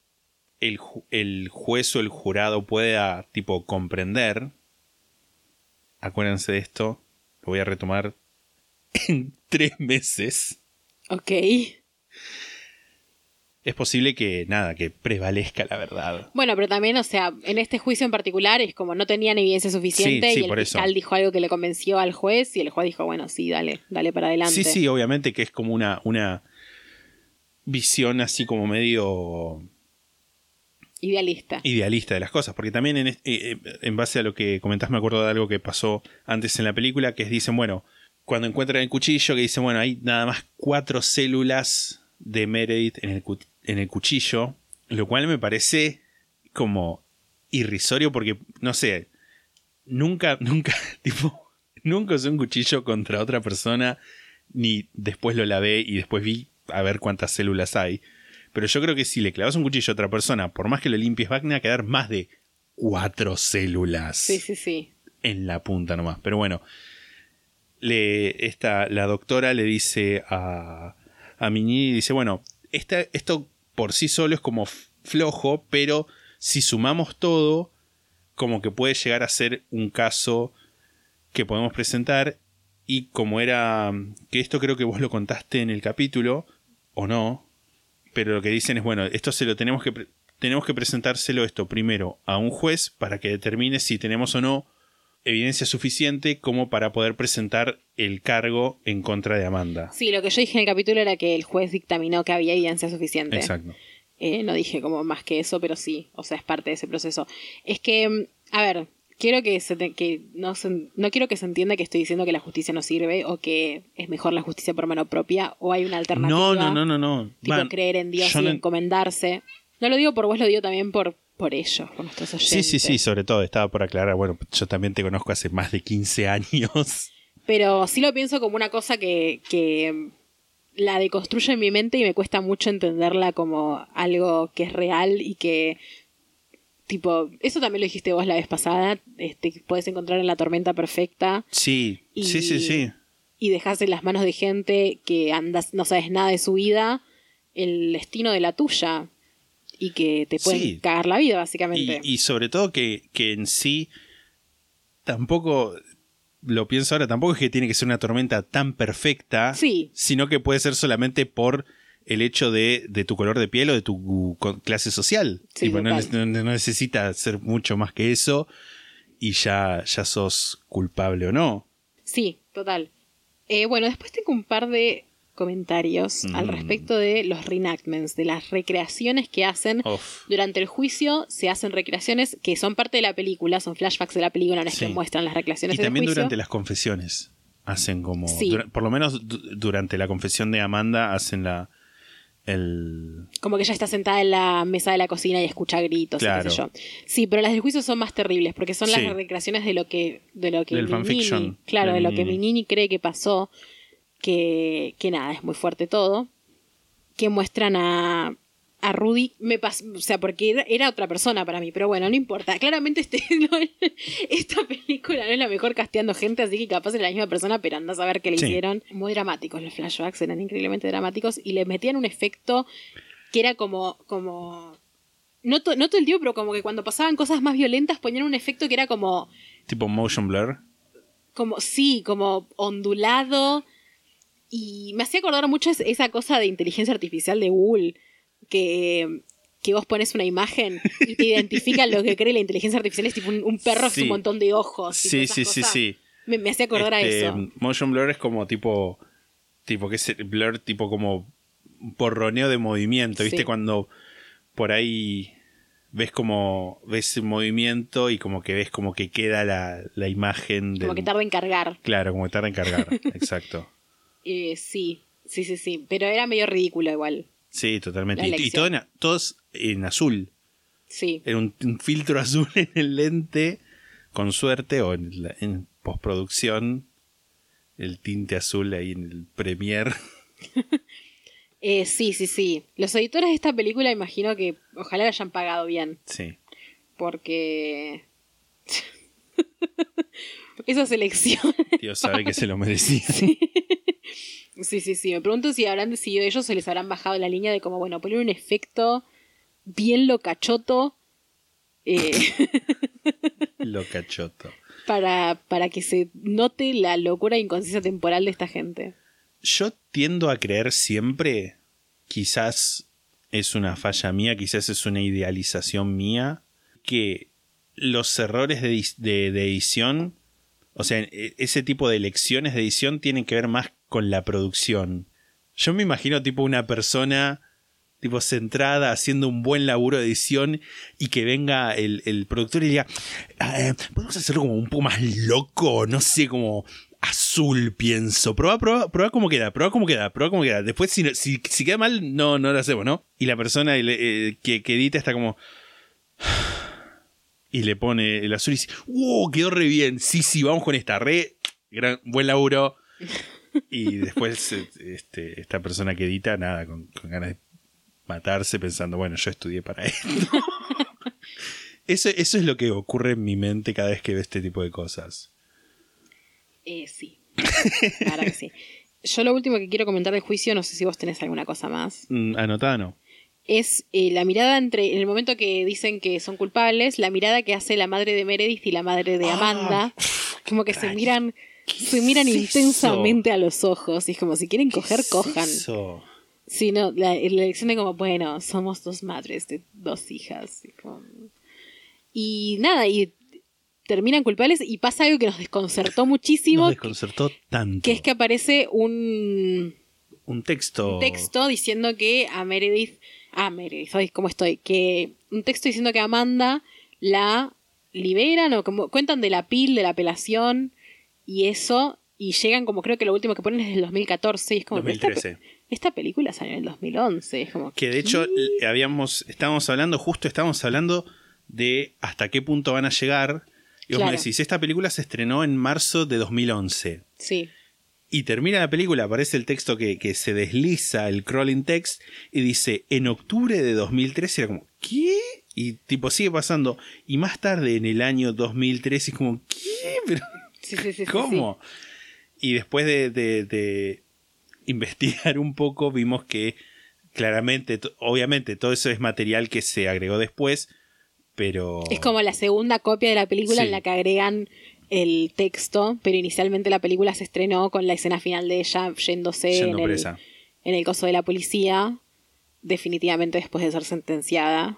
el, ju- el juez o el jurado pueda, tipo, comprender, acuérdense de esto, lo voy a retomar en tres meses. Ok. es posible que nada, que prevalezca la verdad. Bueno, pero también, o sea, en este juicio en particular es como no tenían evidencia suficiente Sí, sí, y el eso. fiscal dijo algo que le convenció al juez y el juez dijo, bueno, sí, dale, dale para adelante. Sí, sí, obviamente que es como una, una visión así como medio Idealista. idealista de las cosas, porque también en, eh, eh, en base a lo que comentás me acuerdo de algo que pasó antes en la película, que es, dicen, bueno, cuando encuentran el cuchillo, que dicen, bueno, hay nada más cuatro células de Meredith en el, en el cuchillo, lo cual me parece como irrisorio porque, no sé, nunca, nunca, tipo, nunca usé un cuchillo contra otra persona, ni después lo lavé y después vi a ver cuántas células hay. Pero yo creo que si le clavas un cuchillo a otra persona, por más que lo limpies, van a quedar más de cuatro células Sí, sí, sí. en la punta nomás. Pero bueno, le, esta, la doctora le dice a, a Miñi, dice, bueno, esta- esto por sí solo es como flojo, pero si sumamos todo, como que puede llegar a ser un caso que podemos presentar. Y como era, que esto creo que vos lo contaste en el capítulo, o no, pero lo que dicen es, bueno, esto se lo tenemos que, tenemos que presentárselo esto primero a un juez para que determine si tenemos o no evidencia suficiente como para poder presentar el cargo en contra de Amanda. Sí, lo que yo dije en el capítulo era que el juez dictaminó que había evidencia suficiente. Exacto. Eh, no dije como más que eso, pero sí, o sea, es parte de ese proceso. Es que, mm, a ver, quiero que, se te- que no, se- no quiero que se entienda que estoy diciendo que la justicia no sirve o que es mejor la justicia por mano propia o hay una alternativa. No, no, no, no, no. Tipo creer en Dios y no- encomendarse. No lo digo por vos, lo digo también por, por ellos, por nuestros oyentes. Sí, sí, sí, sobre todo estaba por aclarar, bueno, yo también te conozco hace más de 15 años. Pero sí lo pienso como una cosa que, que la deconstruye en mi mente y me cuesta mucho entenderla como algo que es real y que tipo, eso también lo dijiste vos la vez pasada, este puedes encontrar en la tormenta perfecta Sí, Y- sí, sí, sí. y dejas en las manos de gente que andas no sabes nada de su vida el destino de la tuya y que te pueden Sí. cagar la vida básicamente. Y, y sobre todo que, que en sí tampoco, lo pienso ahora, tampoco es que tiene que ser una tormenta tan perfecta, Sí. sino que puede ser solamente por el hecho de, de tu color de piel o de tu clase social. Sí, Tipo, no, no necesita ser mucho más que eso y ya, ya sos culpable o no. Sí, total. Eh, bueno, después tengo un par de comentarios al Mm. respecto de los reenactments, de las recreaciones que hacen. Durante el juicio se hacen recreaciones que son parte de la película, son flashbacks de la película, no es Sí. que muestran las recreaciones Y del también juicio. durante las confesiones hacen como... Sí. dura- por lo menos du- durante la confesión de Amanda hacen la... El, Como que ella está sentada en la mesa de la cocina y escucha gritos y qué sé yo. Sí, pero las del juicio son más terribles porque son Sí. las recreaciones de lo que de lo que Del mi fanfiction Nini- claro, de de lo que mi Nini. Nini cree que pasó, que que nada, es muy fuerte todo. Que muestran a a Rudy me pas- o sea, porque era, era otra persona para mí, pero bueno, no importa. Claramente este, no esta película no es la mejor casteando gente, así que capaz es la misma persona, pero anda a saber qué le Sí. hicieron. Muy dramáticos los flashbacks, eran increíblemente dramáticos y le metían un efecto que era como, como, no, to- no todo el tiempo, pero como que cuando pasaban cosas más violentas ponían un efecto que era como, tipo motion blur. como, sí, como ondulado. Y me hacía acordar mucho es- esa cosa de inteligencia artificial de Google, que, que vos pones una imagen y te identifica lo que cree la inteligencia artificial, es tipo un, un perro es Sí. un montón de ojos. Sí, sí, sí, sí. Me, me hacía acordar Este, a eso. Motion blur es como tipo. Tipo, que es el blur, tipo como porroneo de movimiento. ¿Viste? Sí. Cuando por ahí ves como. ves el movimiento y como que ves como que queda la, la imagen del. Como que tarda en cargar. Claro, como que tarda en cargar. Exacto. Eh, sí, sí, sí, sí. Pero era medio ridículo igual. Sí, totalmente. La Y, todo en, todos en azul. Sí. Era un, un filtro azul en el lente. Con suerte, o en, la- en postproducción. El tinte azul ahí en el Premiere. Eh, sí, sí, sí. Los editores de esta película imagino que ojalá le hayan pagado bien. Sí. Porque. Esa selección. Dios sabe que se lo merecía. Sí, sí, sí. Me pregunto si habrán decidido ellos o se les habrán bajado la línea de como, bueno, poner un efecto bien locachoto eh, Lo cachoto. para, para que se note la locura e inconciencia temporal de esta gente. Yo tiendo a creer siempre, quizás es una falla mía, quizás es una idealización mía, que los errores de, de- de edición, o sea, e- ese tipo de lecciones de edición tienen que ver más con la producción. Yo me imagino tipo una persona tipo centrada haciendo un buen laburo de edición y que venga el, el productor y diga, "Ah, eh, podemos hacerlo como un poco más loco, no sé, como azul, pienso. Prueba, prueba, prueba cómo queda, prueba cómo queda, prueba cómo queda. Después, si, si, si queda mal, no, no lo hacemos, ¿no? Y la persona eh, que, que edita está como... Y le pone el azul y dice, ¡wow! Quedó re bien. Sí, sí, vamos con esta. Re, gran, buen laburo. Y después este, esta persona que edita, nada, con, con ganas de matarse pensando, bueno, yo estudié para esto. eso, eso es lo que ocurre en mi mente cada vez que veo este tipo de cosas. Eh, sí. La verdad que sí. Yo lo último que quiero comentar del juicio, no sé si vos tenés alguna cosa más, Mm, anotada no. es eh, la mirada entre, en el momento que dicen que son culpables, la mirada que hace la madre de Meredith y la madre de Amanda, como que se miran, se miran es intensamente a los ojos, y es como si quieren coger, cojan. Eso. Sí, no, la, la elección de como, bueno, somos dos madres de dos hijas. Y, como- y nada, y terminan culpables y pasa algo que nos desconcertó muchísimo, Nos desconcertó tanto. que es que aparece un Un texto. texto diciendo que a Meredith, a Meredith, ay, ¿cómo estoy? Que un texto diciendo que Amanda la liberan o como cuentan de la pil, de la apelación y eso, y llegan como creo que lo último que ponen es del 2014 y es como, pero esta pe- 2013. Esta, película salió en el 2011, es como Que de hecho habíamos, estábamos hablando, justo estábamos hablando de hasta qué punto van a llegar. Y vos Claro. me decís, esta película se estrenó en marzo de 2011. Sí, Y termina la película, aparece el texto que, que se desliza, el crawling text, y dice, en octubre de 2013, era como, ¿qué? Y tipo sigue pasando. Y más tarde, en el año 2013, es como, ¿qué? Pero, sí, sí, sí, sí, ¿Cómo? Y después de, de- de investigar un poco, vimos que claramente, obviamente, todo eso es material que se agregó después, pero... Es como la segunda copia de la película Sí. en la que agregan el texto, pero inicialmente la película se estrenó con la escena final de ella yéndose Yendo en, el, en el coso de la policía, definitivamente después de ser sentenciada.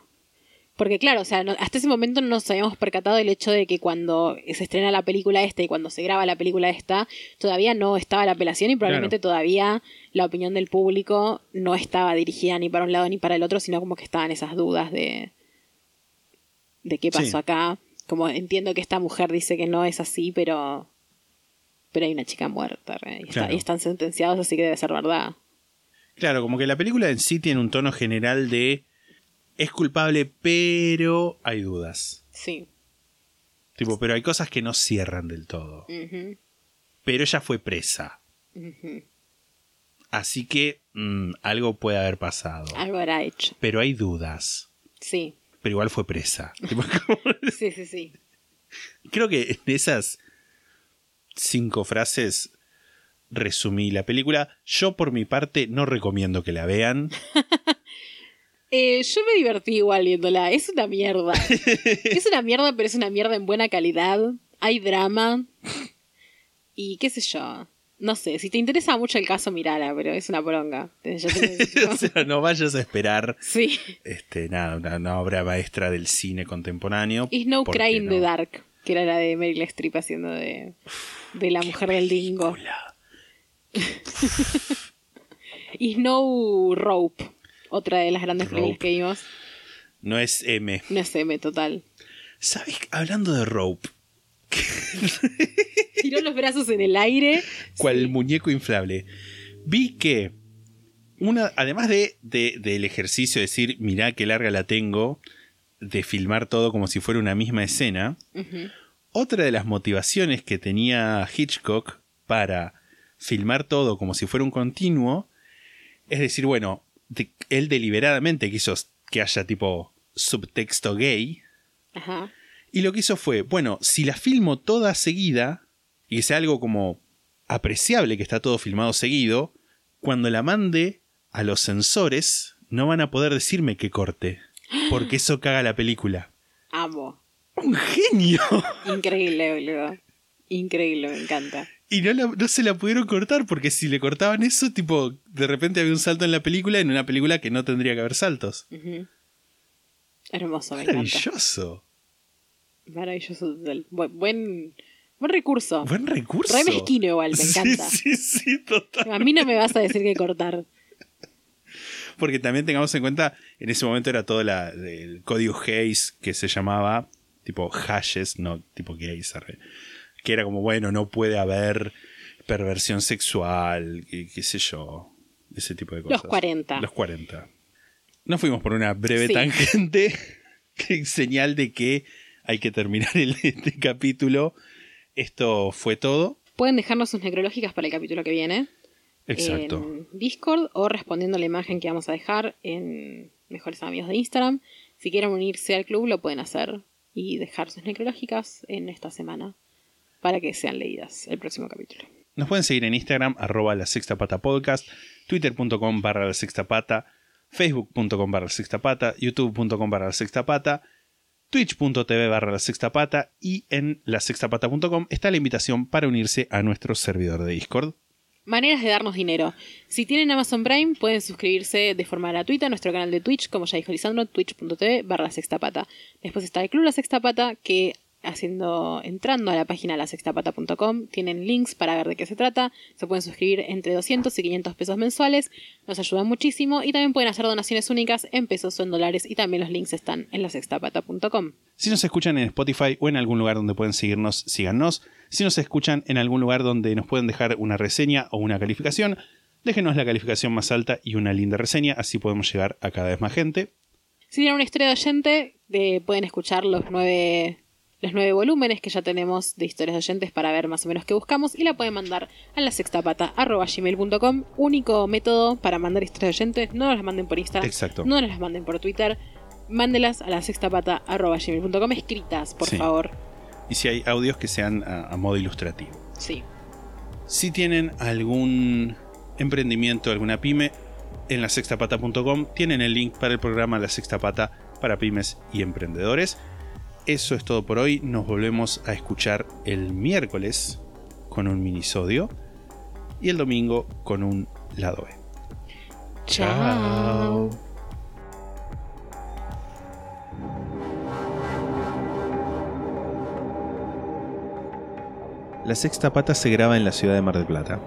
Porque claro, o sea, no- hasta ese momento no nos habíamos percatado del hecho de que cuando se estrena la película esta y cuando se graba la película esta, todavía no estaba la apelación y probablemente todavía la opinión del público no estaba dirigida ni para un lado ni para el otro, sino como que estaban esas dudas de, de qué pasó Sí. acá. Como entiendo que esta mujer dice que no es así, pero pero hay una chica muerta está- y están sentenciados, así que debe ser verdad. Claro, como que la película en sí tiene un tono general de... Es culpable, pero hay dudas. Sí. Tipo, pero hay cosas que no cierran del todo. Pero ella fue presa. Así que mm, algo puede haber pasado. Algo habrá hecho. Pero hay dudas. Sí, Pero igual fue presa. Sí, sí, sí. Creo que en esas cinco frases resumí la película. Yo por mi parte no recomiendo que la vean. Eh, yo me divertí igual viéndola. Es una mierda. es una mierda, pero es una mierda en buena calidad. Hay drama. Y qué sé yo. No sé, si te interesa mucho el caso, mirala, pero es una bronca. O sea, no vayas a esperar sí. este, nada, una, una obra maestra del cine contemporáneo. Y No Cry in no. the Dark, que era la de Meryl Streep haciendo de, de la mujer del dingo. Y Snow Rope, otra de las grandes Rope. películas que vimos. No es M. No es M total. ¿Sabes? Hablando de Rope, Tiró los brazos en el aire. cual Sí. muñeco inflable. Vi que, una, además de, de- del ejercicio de decir, mirá qué larga la tengo, de filmar todo como si fuera una misma escena, otra de las motivaciones que tenía Hitchcock para filmar todo como si fuera un continuo, es decir, bueno, de- él deliberadamente quiso que haya tipo subtexto gay, Ajá. y lo que hizo fue, bueno, si la filmo toda seguida, y que sea algo como apreciable que está todo filmado seguido, cuando la mande a los sensores, no van a poder decirme que corte, porque eso caga la película. Amo. ¡Un genio! Increíble, boludo. Increíble, me encanta. Y no, la- no se la pudieron cortar porque si le cortaban eso, tipo, de repente había un salto en la película, en una película que no tendría que haber saltos. Hermoso, me encanta. Maravilloso. Maravilloso. total. Bu- Buen, buen recurso. Buen recurso. Re mezquino igual, me Sí, encanta. Sí, sí, total. A mí no me vas a decir que cortar. Porque también tengamos en cuenta, en ese momento era todo la, el código Hayes que se llamaba, tipo hashes, no tipo gays, arre. Que era como, bueno, no puede haber perversión sexual, qué, sé yo, ese tipo de cosas. 40. Los 40. Nos fuimos por una breve Sí. tangente, que señal de que hay que terminar el- este capítulo. Esto fue todo. Pueden dejarnos sus necrológicas para el capítulo que viene. Exacto. En Discord o respondiendo a la imagen que vamos a dejar en Mejores Amigos de Instagram. Si quieren unirse al club, lo pueden hacer y dejar sus necrológicas en esta semana para que sean leídas el próximo capítulo. Nos pueden seguir en Instagram, arroba la sexta pata podcast, twitter.com barra la sexta pata, facebook.com barra la sexta pata, youtube.com barra la sexta pata, twitch.tv barra la sexta pata y en lasextapata.com está la invitación para unirse a nuestro servidor de Discord. Maneras de darnos dinero. Si tienen Amazon Prime, pueden suscribirse de forma gratuita a nuestro canal de Twitch, como ya dijo Lisandro, twitch.tv barra sextapata. Después está el Club La Sextapata, que haciendo, entrando a la página lasextapata.com, tienen links para ver de qué se trata. Se pueden suscribir entre 200 y 500 pesos mensuales. Nos ayudan muchísimo. Y también pueden hacer donaciones únicas en pesos o en dólares. Y también los links están en lasextapata.com. Si nos escuchan en Spotify o en algún lugar donde pueden seguirnos, síganos. Si nos escuchan en algún lugar donde nos pueden dejar una reseña o una calificación, déjenos la calificación más alta y una linda reseña, así podemos llegar a cada vez más gente. Si tienen una historia de oyente, de- pueden escuchar los nueve, los nueve volúmenes que ya tenemos de historias de oyentes para ver más o menos qué buscamos y la pueden mandar a la sextapata.gmail.com. Único método para mandar historias de oyentes. No nos las manden por Instagram. Exacto. No nos las manden por Twitter. Mándelas a la sextapata.gmail.com escritas, por Sí. favor. Y si hay audios que sean a, a modo ilustrativo. Sí. Si tienen algún emprendimiento, alguna pyme, en la sextapata.com tienen el link para el programa La Sexta Pata para pymes y emprendedores. Eso es todo por hoy. Nos volvemos a escuchar el miércoles con un minisodio y el domingo con un lado B. Chao. La Sexta Pata se graba en la ciudad de Mar del Plata.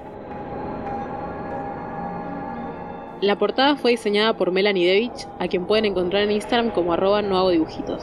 La portada fue diseñada por Melanie Devich, a quien pueden encontrar en Instagram como arroba no hago dibujitos.